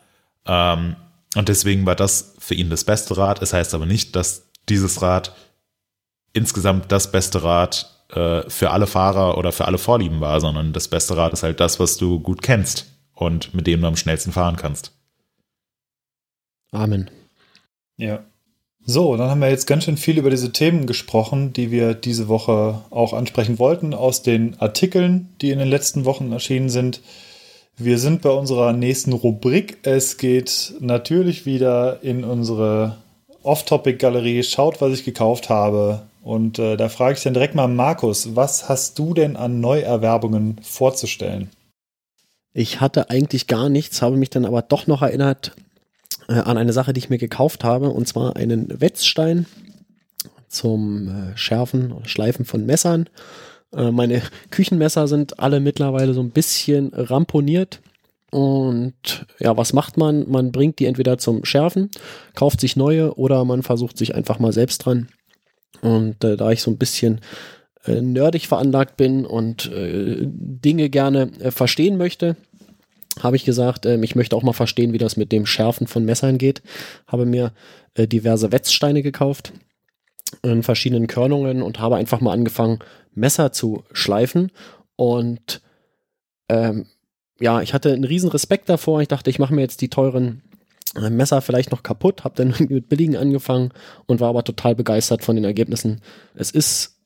Ähm, und deswegen war das für ihn das beste Rad. Es heißt aber nicht, dass dieses Rad insgesamt das beste Rad äh, für alle Fahrer oder für alle Vorlieben war, sondern das beste Rad ist halt das, was du gut kennst und mit dem du am schnellsten fahren kannst. Amen. Ja. So, dann haben wir jetzt ganz schön viel über diese Themen gesprochen, die wir diese Woche auch ansprechen wollten, aus den Artikeln, die in den letzten Wochen erschienen sind. Wir sind bei unserer nächsten Rubrik. Es geht natürlich wieder in unsere Off-Topic-Galerie. Schaut, was ich gekauft habe. Und äh, da frage ich dann direkt mal Markus, was hast du denn an Neuerwerbungen vorzustellen? Ich hatte eigentlich gar nichts, habe mich dann aber doch noch erinnert äh, an eine Sache, die ich mir gekauft habe, und zwar einen Wetzstein zum äh, Schärfen oder Schleifen von Messern. Äh, meine *laughs* Küchenmesser sind alle mittlerweile so ein bisschen ramponiert. Und ja, was macht man? Man bringt die entweder zum Schärfen, kauft sich neue oder man versucht sich einfach mal selbst dran. Und äh, da ich so ein bisschen äh, nerdig veranlagt bin und äh, Dinge gerne äh, verstehen möchte, habe ich gesagt, ähm, ich möchte auch mal verstehen, wie das mit dem Schärfen von Messern geht. Habe mir äh, diverse Wetzsteine gekauft in verschiedenen Körnungen und habe einfach mal angefangen, Messer zu schleifen. Und ähm, ja, ich hatte einen riesen Respekt davor. Ich dachte, ich mache mir jetzt die teuren äh, Messer vielleicht noch kaputt, habe dann *laughs* mit billigen angefangen und war aber total begeistert von den Ergebnissen. Es ist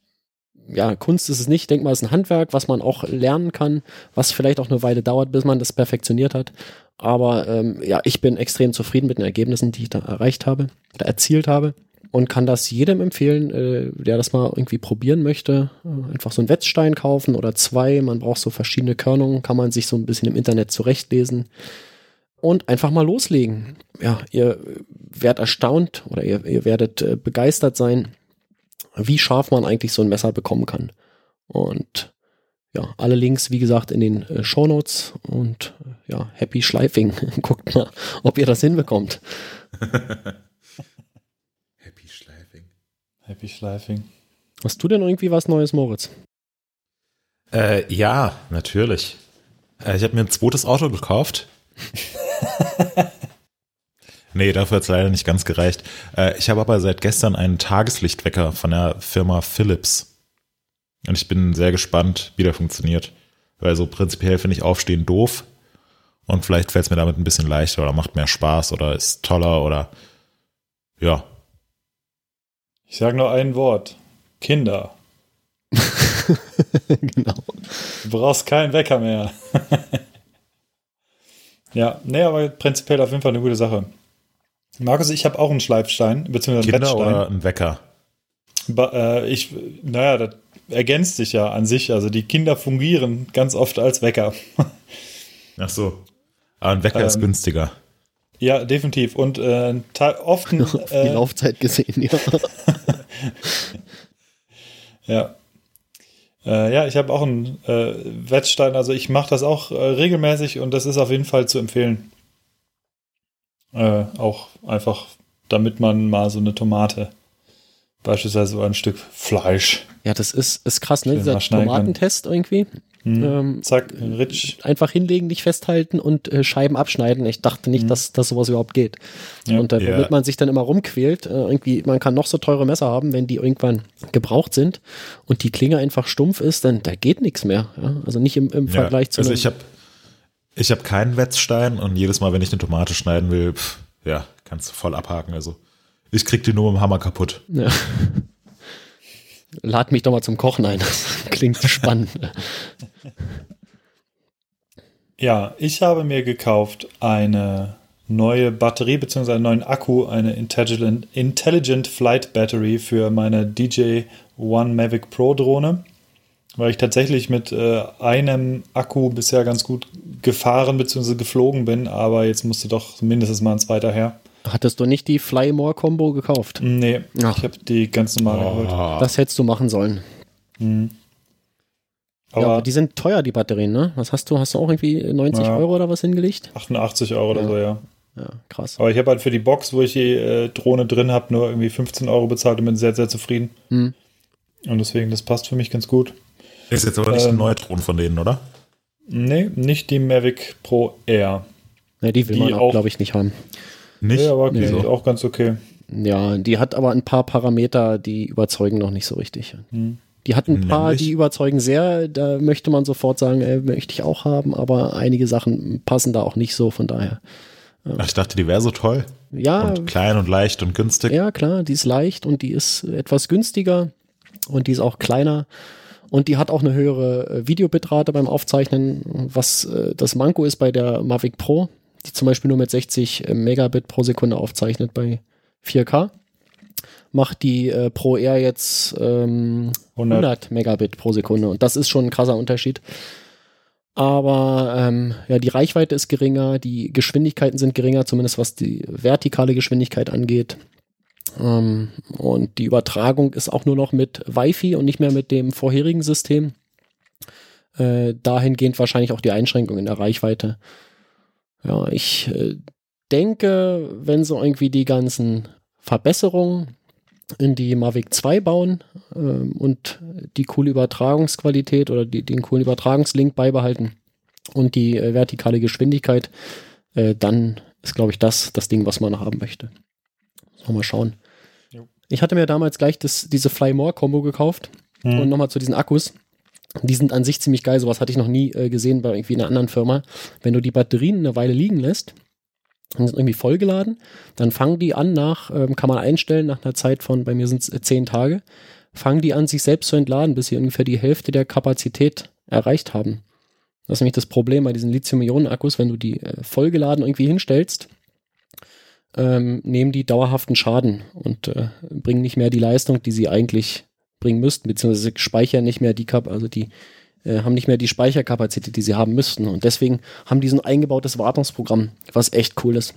ja, Kunst ist es nicht. Ich denke mal, es ist ein Handwerk, was man auch lernen kann, was vielleicht auch eine Weile dauert, bis man das perfektioniert hat. Aber ähm, ja, ich bin extrem zufrieden mit den Ergebnissen, die ich da erreicht habe, oder erzielt habe. Und kann das jedem empfehlen, äh, der das mal irgendwie probieren möchte. Einfach so einen Wetzstein kaufen oder zwei. Man braucht so verschiedene Körnungen, kann man sich so ein bisschen im Internet zurechtlesen. Und einfach mal loslegen. Ja, ihr werdet erstaunt oder ihr, ihr werdet äh, begeistert sein, wie scharf man eigentlich so ein Messer bekommen kann. Und ja, alle Links, wie gesagt, in den äh, Show Notes und äh, ja, happy schleifing. *laughs* Guckt mal, ob ihr das hinbekommt. *laughs* Happy Happy Schleifing. Hast du denn irgendwie was Neues, Moritz? Äh, ja, natürlich. Äh, ich habe mir ein zweites Auto gekauft. *laughs* nee, dafür hat es leider nicht ganz gereicht. Äh, ich habe aber seit gestern einen Tageslichtwecker von der Firma Philips. Und ich bin sehr gespannt, wie der funktioniert. Weil so prinzipiell finde ich Aufstehen doof. Und vielleicht fällt es mir damit ein bisschen leichter oder macht mehr Spaß oder ist toller oder ja. Ich sage nur ein Wort. Kinder. *laughs* genau. Du brauchst keinen Wecker mehr. *laughs* ja, nee, aber prinzipiell auf jeden Fall eine gute Sache. Markus, ich habe auch einen Schleifstein, beziehungsweise einen Kinder Bettstein. oder ein Wecker? Ba äh, ich, naja, das ergänzt sich ja an sich. Also die Kinder fungieren ganz oft als Wecker. *laughs* Ach so. Aber ein Wecker ist Ähm, günstiger. ja, definitiv. Und äh, oft ein, *laughs* Auf die äh, Laufzeit gesehen, ja. *laughs* Ja. Äh, ja, ich habe auch einen äh, Wettstein, also ich mache das auch äh, regelmäßig und das ist auf jeden Fall zu empfehlen. Äh, auch einfach, damit man mal so eine Tomate, beispielsweise oder ein Stück Fleisch, Ja, das ist, ist krass, ne? Dieser schneiden kann. Tomatentest irgendwie. hm, Ähm, zack, Ritsch. einfach hinlegen, nicht festhalten und äh, Scheiben abschneiden. Ich dachte nicht, dass, dass sowas überhaupt geht. Ja. Und äh, Ja. womit man sich dann immer rumquält, äh, irgendwie, man kann noch so teure Messer haben, wenn die irgendwann gebraucht sind und die Klinge einfach stumpf ist, dann da geht nichts mehr. Ja? Also nicht im, im Vergleich zu also ich habe ich hab keinen Wetzstein und jedes Mal, wenn ich eine Tomate schneiden will, pff, ja, kannst du voll abhaken. Also ich krieg die nur mit dem Hammer kaputt. Ja. Lad mich doch mal zum Kochen ein. Das klingt spannend. Ja, ich habe mir gekauft eine neue Batterie bzw. einen neuen Akku, eine Intelligent, Intelligent Flight Battery für meine DJ One Mavic Pro Drohne, weil ich tatsächlich mit äh, einem Akku bisher ganz gut gefahren bzw. geflogen bin, aber jetzt musste doch mindestens mal ein zweiter her. Hattest du nicht die Fly More Combo gekauft? Nee, Ach. ich habe die ganz normale geholt. Oh, Das hättest du machen sollen. Aber ja, aber die sind teuer, die Batterien, ne? Was hast du? Hast du auch irgendwie 90 Ja. Euro oder was hingelegt? 88 Euro oder Ja. so, ja. Ja, krass. Aber ich habe halt für die Box, wo ich die äh, Drohne drin habe, nur irgendwie 15 Euro bezahlt und bin sehr, sehr zufrieden. Hm. Und deswegen, das passt für mich ganz gut. Ist jetzt aber nicht ähm, ein Neutron von denen, oder? Nee, nicht die Mavic Pro Air. Ja, die will Die man auch, auch- glaube ich, nicht haben. Nicht? Nee, aber die Nee. sind auch ganz okay. Ja, die hat aber ein paar Parameter, die überzeugen noch nicht so richtig. Hm. Die hat ein paar, Nämlich? die überzeugen sehr. Da möchte man sofort sagen, äh, möchte ich auch haben, aber einige Sachen passen da auch nicht so. Von daher, Ach, ich dachte, die wäre so toll. ja, Und klein und leicht und günstig. ja klar, die ist leicht und die ist etwas günstiger und die ist auch kleiner. Und die hat auch eine höhere äh, Videobitrate beim Aufzeichnen, was äh, das Manko ist bei der Mavic Pro, die zum Beispiel nur mit 60 Megabit pro Sekunde aufzeichnet bei 4K. Macht die äh, Pro Air jetzt ähm, 100. 100 Megabit pro Sekunde. Und das ist schon ein krasser Unterschied. Aber ähm, ja, die Reichweite ist geringer, die Geschwindigkeiten sind geringer, zumindest was die vertikale Geschwindigkeit angeht. Ähm, und die Übertragung ist auch nur noch mit Wi-Fi und nicht mehr mit dem vorherigen System. Äh, dahingehend wahrscheinlich auch die Einschränkung in der Reichweite. Ja, ich äh, denke, wenn so irgendwie die ganzen Verbesserungen in die Mavic 2 bauen ähm, und die coole Übertragungsqualität oder die, den coolen Übertragungslink beibehalten und die äh, vertikale Geschwindigkeit, äh, dann ist, glaube ich, das das Ding, was man haben möchte. Mal schauen. Ich hatte mir damals gleich das, diese Fly More Combo gekauft Hm. und nochmal zu diesen Akkus. Die sind an sich ziemlich geil. Sowas hatte ich noch nie äh, gesehen bei irgendwie einer anderen Firma. Wenn du die Batterien eine Weile liegen lässt, und sind irgendwie vollgeladen, dann fangen die an nach, ähm, kann man einstellen, nach einer Zeit von, bei mir sind es äh, zehn Tage, fangen die an, sich selbst zu entladen, bis sie ungefähr die Hälfte der Kapazität erreicht haben. Das ist nämlich das Problem bei diesen Lithium-Ionen-Akkus, wenn du die äh, vollgeladen irgendwie hinstellst, ähm, nehmen die dauerhaften Schaden und äh, bringen nicht mehr die Leistung, die sie eigentlich bringen müssten, beziehungsweise speichern nicht mehr die Kap also die äh, haben nicht mehr die Speicherkapazität, die sie haben müssten. Und deswegen haben die so ein eingebautes Wartungsprogramm, was echt cool ist.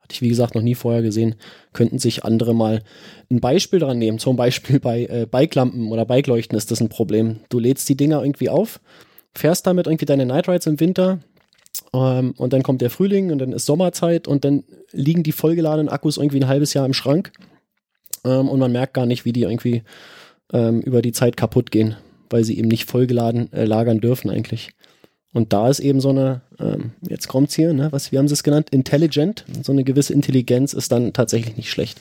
Hatte ich, wie gesagt, noch nie vorher gesehen. Könnten sich andere mal ein Beispiel dran nehmen. Zum Beispiel bei äh, Bikelampen oder Bikeleuchten ist das ein Problem. Du lädst die Dinger irgendwie auf, fährst damit irgendwie deine Night Rides im Winter ähm, und dann kommt der Frühling und dann ist Sommerzeit und dann liegen die vollgeladenen Akkus irgendwie ein halbes Jahr im Schrank. ähm, und man merkt gar nicht, wie die irgendwie ähm, über die Zeit kaputt gehen, weil sie eben nicht vollgeladen äh, lagern dürfen eigentlich. Und da ist eben so eine, ähm, jetzt kommt's hier, ne, was, wie haben sie es genannt? Intelligent. So eine gewisse Intelligenz ist dann tatsächlich nicht schlecht.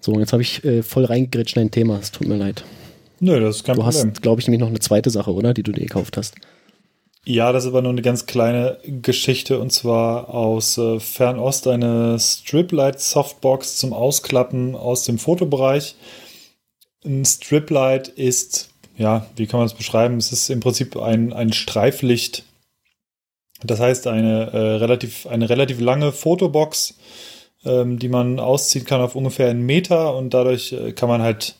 So, jetzt habe ich äh, voll reingegritscht in dein Thema. Es tut mir leid. Nö, das ist kein Du Problem. hast, glaube ich, nämlich noch eine zweite Sache, oder? Die du dir gekauft hast. Ja, das ist aber nur eine ganz kleine Geschichte und zwar aus äh, Fernost eine Striplight Softbox zum Ausklappen aus dem Fotobereich. Ein Striplight ist, ja, wie kann man es beschreiben? Es ist im Prinzip ein, ein Streiflicht. Das heißt, eine, äh, relativ, eine relativ lange Fotobox, ähm, die man ausziehen kann auf ungefähr einen Meter und dadurch äh, kann man halt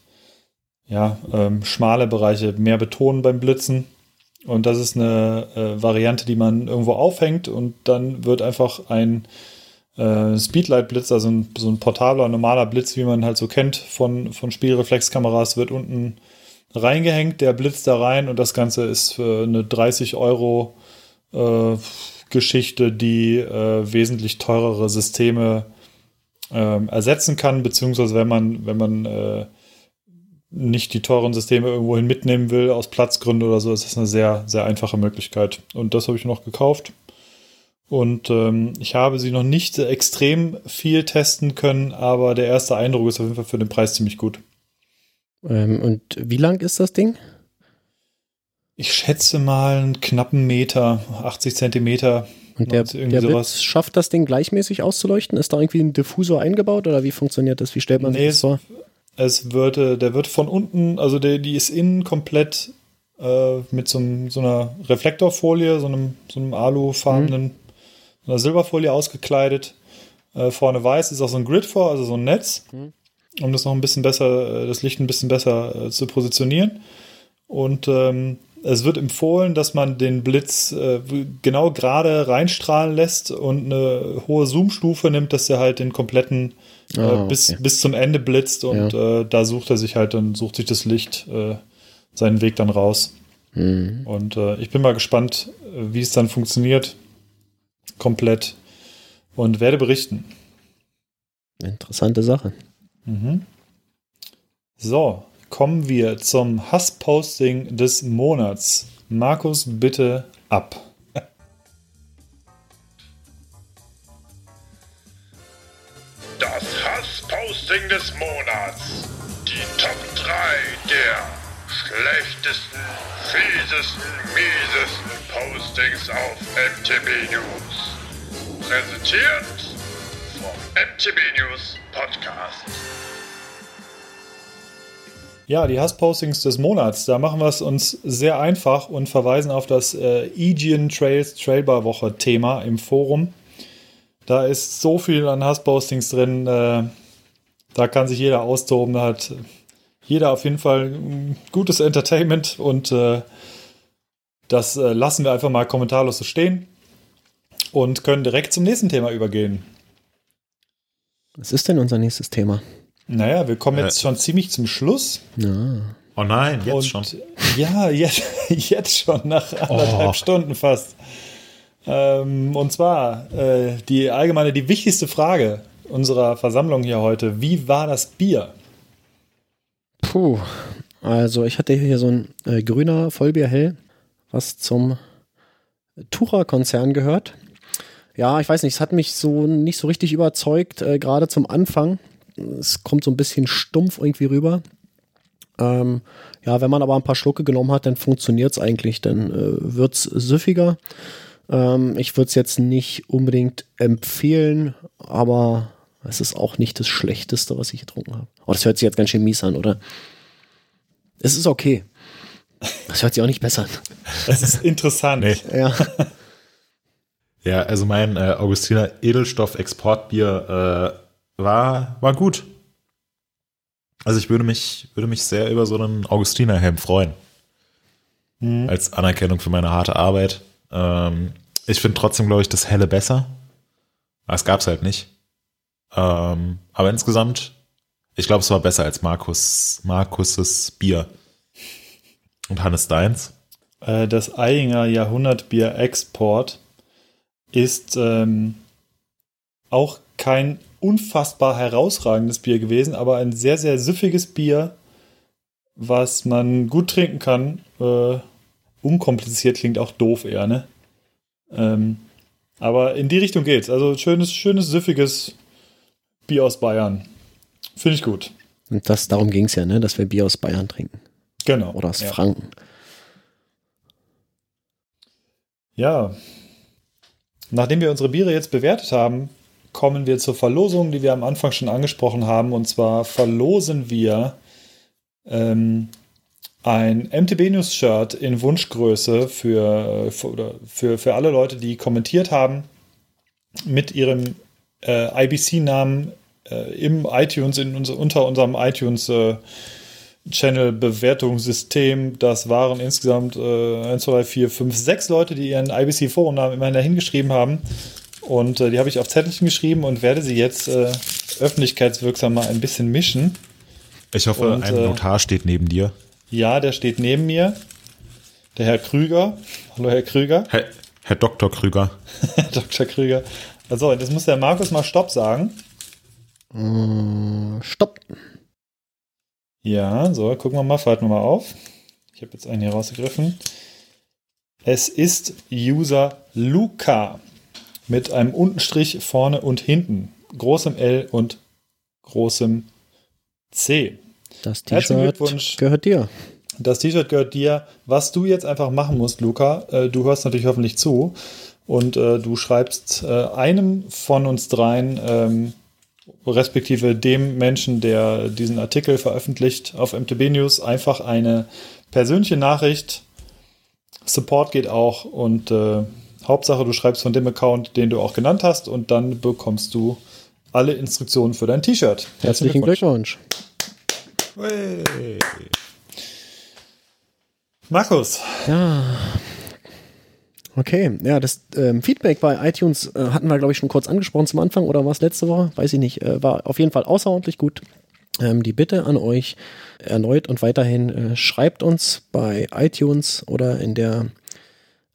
ja, ähm, schmale Bereiche mehr betonen beim Blitzen. Und das ist eine äh, Variante, die man irgendwo aufhängt und dann wird einfach ein äh, Speedlight-Blitz, also ein, so ein portabler, normaler Blitz, wie man halt so kennt von, von Spielreflexkameras, wird unten reingehängt, der blitzt da rein und das Ganze ist für eine 30 Euro äh, Geschichte, die äh, wesentlich teurere Systeme ähm, ersetzen kann, beziehungsweise wenn man, wenn man äh, nicht die teuren Systeme irgendwohin mitnehmen will, aus Platzgründen oder so, ist das eine sehr, sehr einfache Möglichkeit. Und das habe ich noch gekauft. Und ähm, ich habe sie noch nicht extrem viel testen können, aber der erste Eindruck ist auf jeden Fall für den Preis ziemlich gut. Ähm, und wie lang ist das Ding? Ich schätze mal einen knappen Meter, 80 Zentimeter. Und der, der. Blitz schafft das Ding gleichmäßig auszuleuchten? Ist da irgendwie ein Diffusor eingebaut oder wie funktioniert das? Wie stellt man Nee, sich das vor? Es wird, äh, der wird von unten, also der, die ist innen komplett äh, mit so, so einer Reflektorfolie, so einem, so einem alufarbenen, so einer Silberfolie ausgekleidet. Äh, vorne weiß ist auch so ein Grid vor, also so ein Netz, um das noch ein bisschen besser, äh, das Licht ein bisschen besser äh, zu positionieren. Und ähm, es wird empfohlen, dass man den Blitz äh, genau gerade reinstrahlen lässt und eine hohe Zoom-Stufe nimmt, dass er halt den kompletten Ah, äh, bis, okay. bis zum Ende blitzt und äh, da sucht er sich halt, dann sucht sich das Licht äh, seinen Weg dann raus. Mhm. Und äh, ich bin mal gespannt, wie es dann funktioniert. Komplett. Und werde berichten. Interessante Sache. Mhm. So, kommen wir zum Hassposting des Monats. Markus, bitte ab. Das Hassposting des Monats. Die Top 3 der schlechtesten, fiesesten, miesesten Postings auf MTB News. Präsentiert vom MTB News Podcast. Ja, die Hasspostings des Monats. Da machen wir es uns sehr einfach und verweisen auf das äh, Aegean Trails Trailbar Woche Thema im Forum. Da ist so viel an Hasspostings drin. Äh, da kann sich jeder austoben. Da hat jeder auf jeden Fall ein gutes Entertainment und äh, das äh, lassen wir einfach mal kommentarlos so stehen und können direkt zum nächsten Thema übergehen. Was ist denn unser nächstes Thema? Naja, wir kommen jetzt Äh. schon ziemlich zum Schluss. Ja. Oh nein, jetzt und, schon. Ja, jetzt, *laughs* jetzt schon, nach anderthalb Oh. Stunden fast. Ähm, und zwar äh, die allgemeine, die wichtigste Frage unserer Versammlung hier heute. Wie war das Bier? Puh. Also ich hatte hier so ein äh, grüner Vollbier hell, was zum Tucher-Konzern gehört. Ja, ich weiß nicht, es hat mich so nicht so richtig überzeugt, äh, gerade zum Anfang. Es kommt so ein bisschen stumpf irgendwie rüber. Ähm, ja, wenn man aber ein paar Schlucke genommen hat, dann funktioniert es eigentlich, dann äh, wird es süffiger. Ähm, ich würde es jetzt nicht unbedingt empfehlen, aber es ist auch nicht das Schlechteste, was ich getrunken habe. Oh, das hört sich jetzt ganz schön mies an, oder? Es ist okay. Das hört sich auch nicht besser an. Das ist interessant. Nee. Ja. *laughs* Ja, also mein äh, Augustiner Edelstoff-Exportbier äh, war, war gut. Also ich würde mich, würde mich sehr über so einen Augustiner-Helm freuen. Mhm. Als Anerkennung für meine harte Arbeit. Ähm, ich finde trotzdem, glaube ich, das Helle besser. Aber Es gab es halt nicht. Ähm, aber insgesamt, ich glaube, es war besser als Markus, Markus' Bier. Und Hannes Deins. Äh, das Eyinger Jahrhundertbier Export ist ähm, auch kein unfassbar herausragendes Bier gewesen, aber ein sehr, sehr süffiges Bier, was man gut trinken kann. Äh, unkompliziert klingt auch doof eher, ne? Ähm, aber in die Richtung geht's. Also schönes, schönes, süffiges Bier aus Bayern. Finde ich gut. Und das, darum ging es ja, ne? dass wir Bier aus Bayern trinken. Genau. Oder aus ja. Franken. Ja. Nachdem wir unsere Biere jetzt bewertet haben, kommen wir zur Verlosung, die wir am Anfang schon angesprochen haben. Und zwar verlosen wir ähm, ein MTB News Shirt in Wunschgröße für, für, oder für, für alle Leute, die kommentiert haben mit ihrem äh, IBC-Namen äh, im iTunes, in unser, unter unserem iTunes äh, Channel Bewertungssystem. Das waren insgesamt äh, 1, 2, 3, 4, 5, 6 Leute, die ihren IBC Forennamen immerhin dahin geschrieben haben. Und äh, die habe ich auf Zettelchen geschrieben und werde sie jetzt äh, öffentlichkeitswirksam mal ein bisschen mischen. Ich hoffe, Und, ein äh, Notar steht neben dir. Ja, der steht neben mir. Der Herr Krüger. Hallo, Herr Krüger. Herr, Herr Dr. Krüger. *laughs* Dr. Krüger. Also, jetzt muss der Markus mal Stopp sagen. Äh, stopp. Ja, so, gucken wir mal, falten wir mal auf. Ich habe jetzt einen hier rausgegriffen. Es ist User Luca mit einem Untenstrich vorne und hinten, großem L und großem C. Das T-Shirt gehört dir. Das T-Shirt gehört dir. Was du jetzt einfach machen musst, Luca, äh, du hörst natürlich hoffentlich zu und äh, du schreibst äh, einem von uns dreien, ähm, respektive dem Menschen, der diesen Artikel veröffentlicht auf MTB News, einfach eine persönliche Nachricht. Support geht auch und äh, Hauptsache, du schreibst von dem Account, den du auch genannt hast und dann bekommst du alle Instruktionen für dein T-Shirt. Herzlichen Glückwunsch. Markus, Ja. Okay, ja, das ähm, Feedback bei iTunes äh, hatten wir, glaube ich, schon kurz angesprochen zum Anfang oder war es letzte Woche? Weiß ich nicht. Äh, war auf jeden Fall außerordentlich gut. Ähm, die Bitte an euch erneut und weiterhin äh, schreibt uns bei iTunes oder in der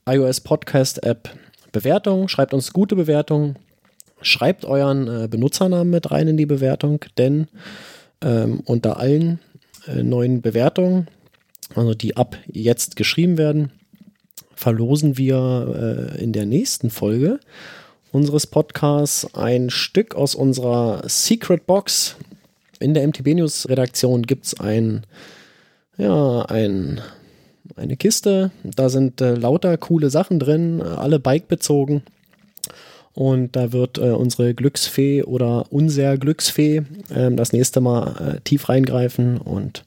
iOS Podcast App Bewertungen, schreibt uns gute Bewertungen, schreibt euren äh, Benutzernamen mit rein in die Bewertung, denn ähm, unter allen äh, neuen Bewertungen, also die ab jetzt geschrieben werden, verlosen wir äh, in der nächsten Folge unseres Podcasts ein Stück aus unserer Secret Box. In der MTB News Redaktion gibt es ein, ja, ein, eine Kiste. Da sind äh, lauter coole Sachen drin, äh, alle Bike-bezogen. Und da wird äh, unsere Glücksfee oder unser Glücksfee ähm, das nächste Mal äh, tief reingreifen und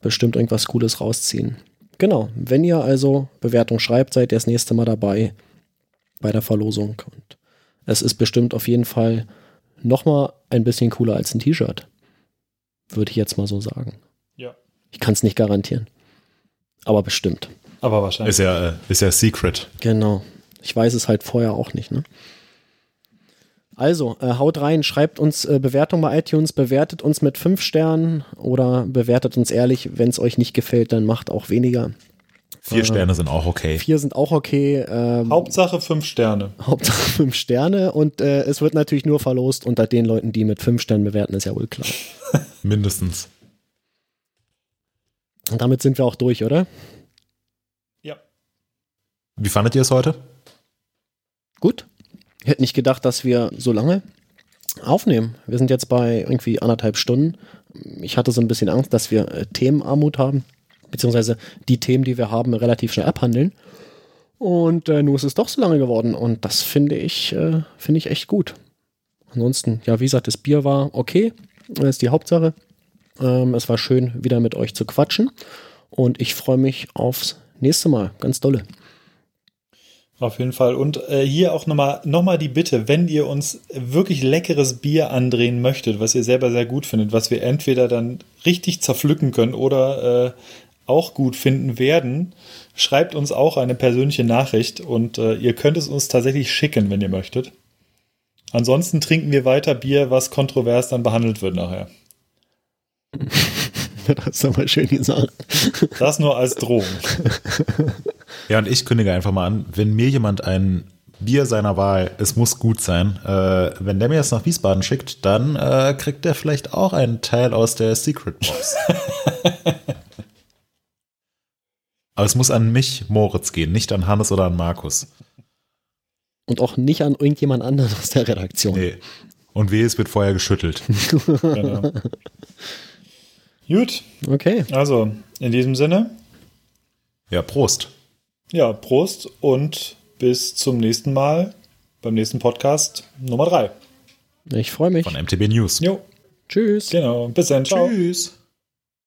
bestimmt irgendwas Cooles rausziehen. Genau, wenn ihr also Bewertung schreibt, seid ihr das nächste Mal dabei bei der Verlosung. Und es ist bestimmt auf jeden Fall nochmal ein bisschen cooler als ein T-Shirt. Würde ich jetzt mal so sagen. Ja. Ich kann es nicht garantieren. Aber bestimmt. aber wahrscheinlich. Ist ja, äh, ist ja Secret. Genau. Ich weiß es halt vorher auch nicht, ne? Also, äh, haut rein, schreibt uns äh, Bewertung bei iTunes, bewertet uns mit fünf Sternen oder bewertet uns ehrlich. Wenn es euch nicht gefällt, dann macht auch weniger. Vier Sterne sind auch okay. Vier sind auch okay. Ähm, Hauptsache fünf Sterne. Hauptsache *laughs* fünf Sterne und äh, es wird natürlich nur verlost unter den Leuten, die mit fünf Sternen bewerten, ist ja wohl klar. *laughs* Mindestens. Und damit sind wir auch durch, oder? Ja. Wie fandet ihr es heute? Gut. Ich hätte nicht gedacht, dass wir so lange aufnehmen. Wir sind jetzt bei irgendwie anderthalb Stunden. Ich hatte so ein bisschen Angst, dass wir äh, Themenarmut haben, beziehungsweise die Themen, die wir haben, relativ schnell abhandeln. Und äh, nur ist es doch so lange geworden und das finde ich, äh, finde ich echt gut. Ansonsten, ja, wie gesagt, das Bier war okay. Das ist die Hauptsache. Ähm, es war schön, wieder mit euch zu quatschen. Und ich freue mich aufs nächste Mal. Ganz dolle. Auf jeden Fall. Und äh, hier auch nochmal noch mal die Bitte, wenn ihr uns wirklich leckeres Bier andrehen möchtet, was ihr selber sehr gut findet, was wir entweder dann richtig zerpflücken können oder äh, auch gut finden werden, schreibt uns auch eine persönliche Nachricht und äh, ihr könnt es uns tatsächlich schicken, wenn ihr möchtet. Ansonsten trinken wir weiter Bier, was kontrovers dann behandelt wird nachher. *laughs* Das ist aber schön gesagt. Das nur als Drohung. *laughs* Ja, und ich kündige einfach mal an, wenn mir jemand ein Bier seiner Wahl. Es muss gut sein. Äh, wenn der mir das nach Wiesbaden schickt, dann äh, kriegt der vielleicht auch einen Teil aus der Secret Box. *laughs* Aber es muss an mich, Moritz, gehen, nicht an Hannes oder an Markus. Und auch nicht an irgendjemand anderen aus der Redaktion. Nee. Und weh, es wird vorher geschüttelt. *laughs* Genau. Gut, Okay. also in diesem Sinne, Ja, Prost. Ja, Prost und bis zum nächsten Mal beim nächsten Podcast Nummer 3. Ich freue mich. Von MTB News. Jo, Tschüss. genau. Bis dann. Ciao. Tschüss.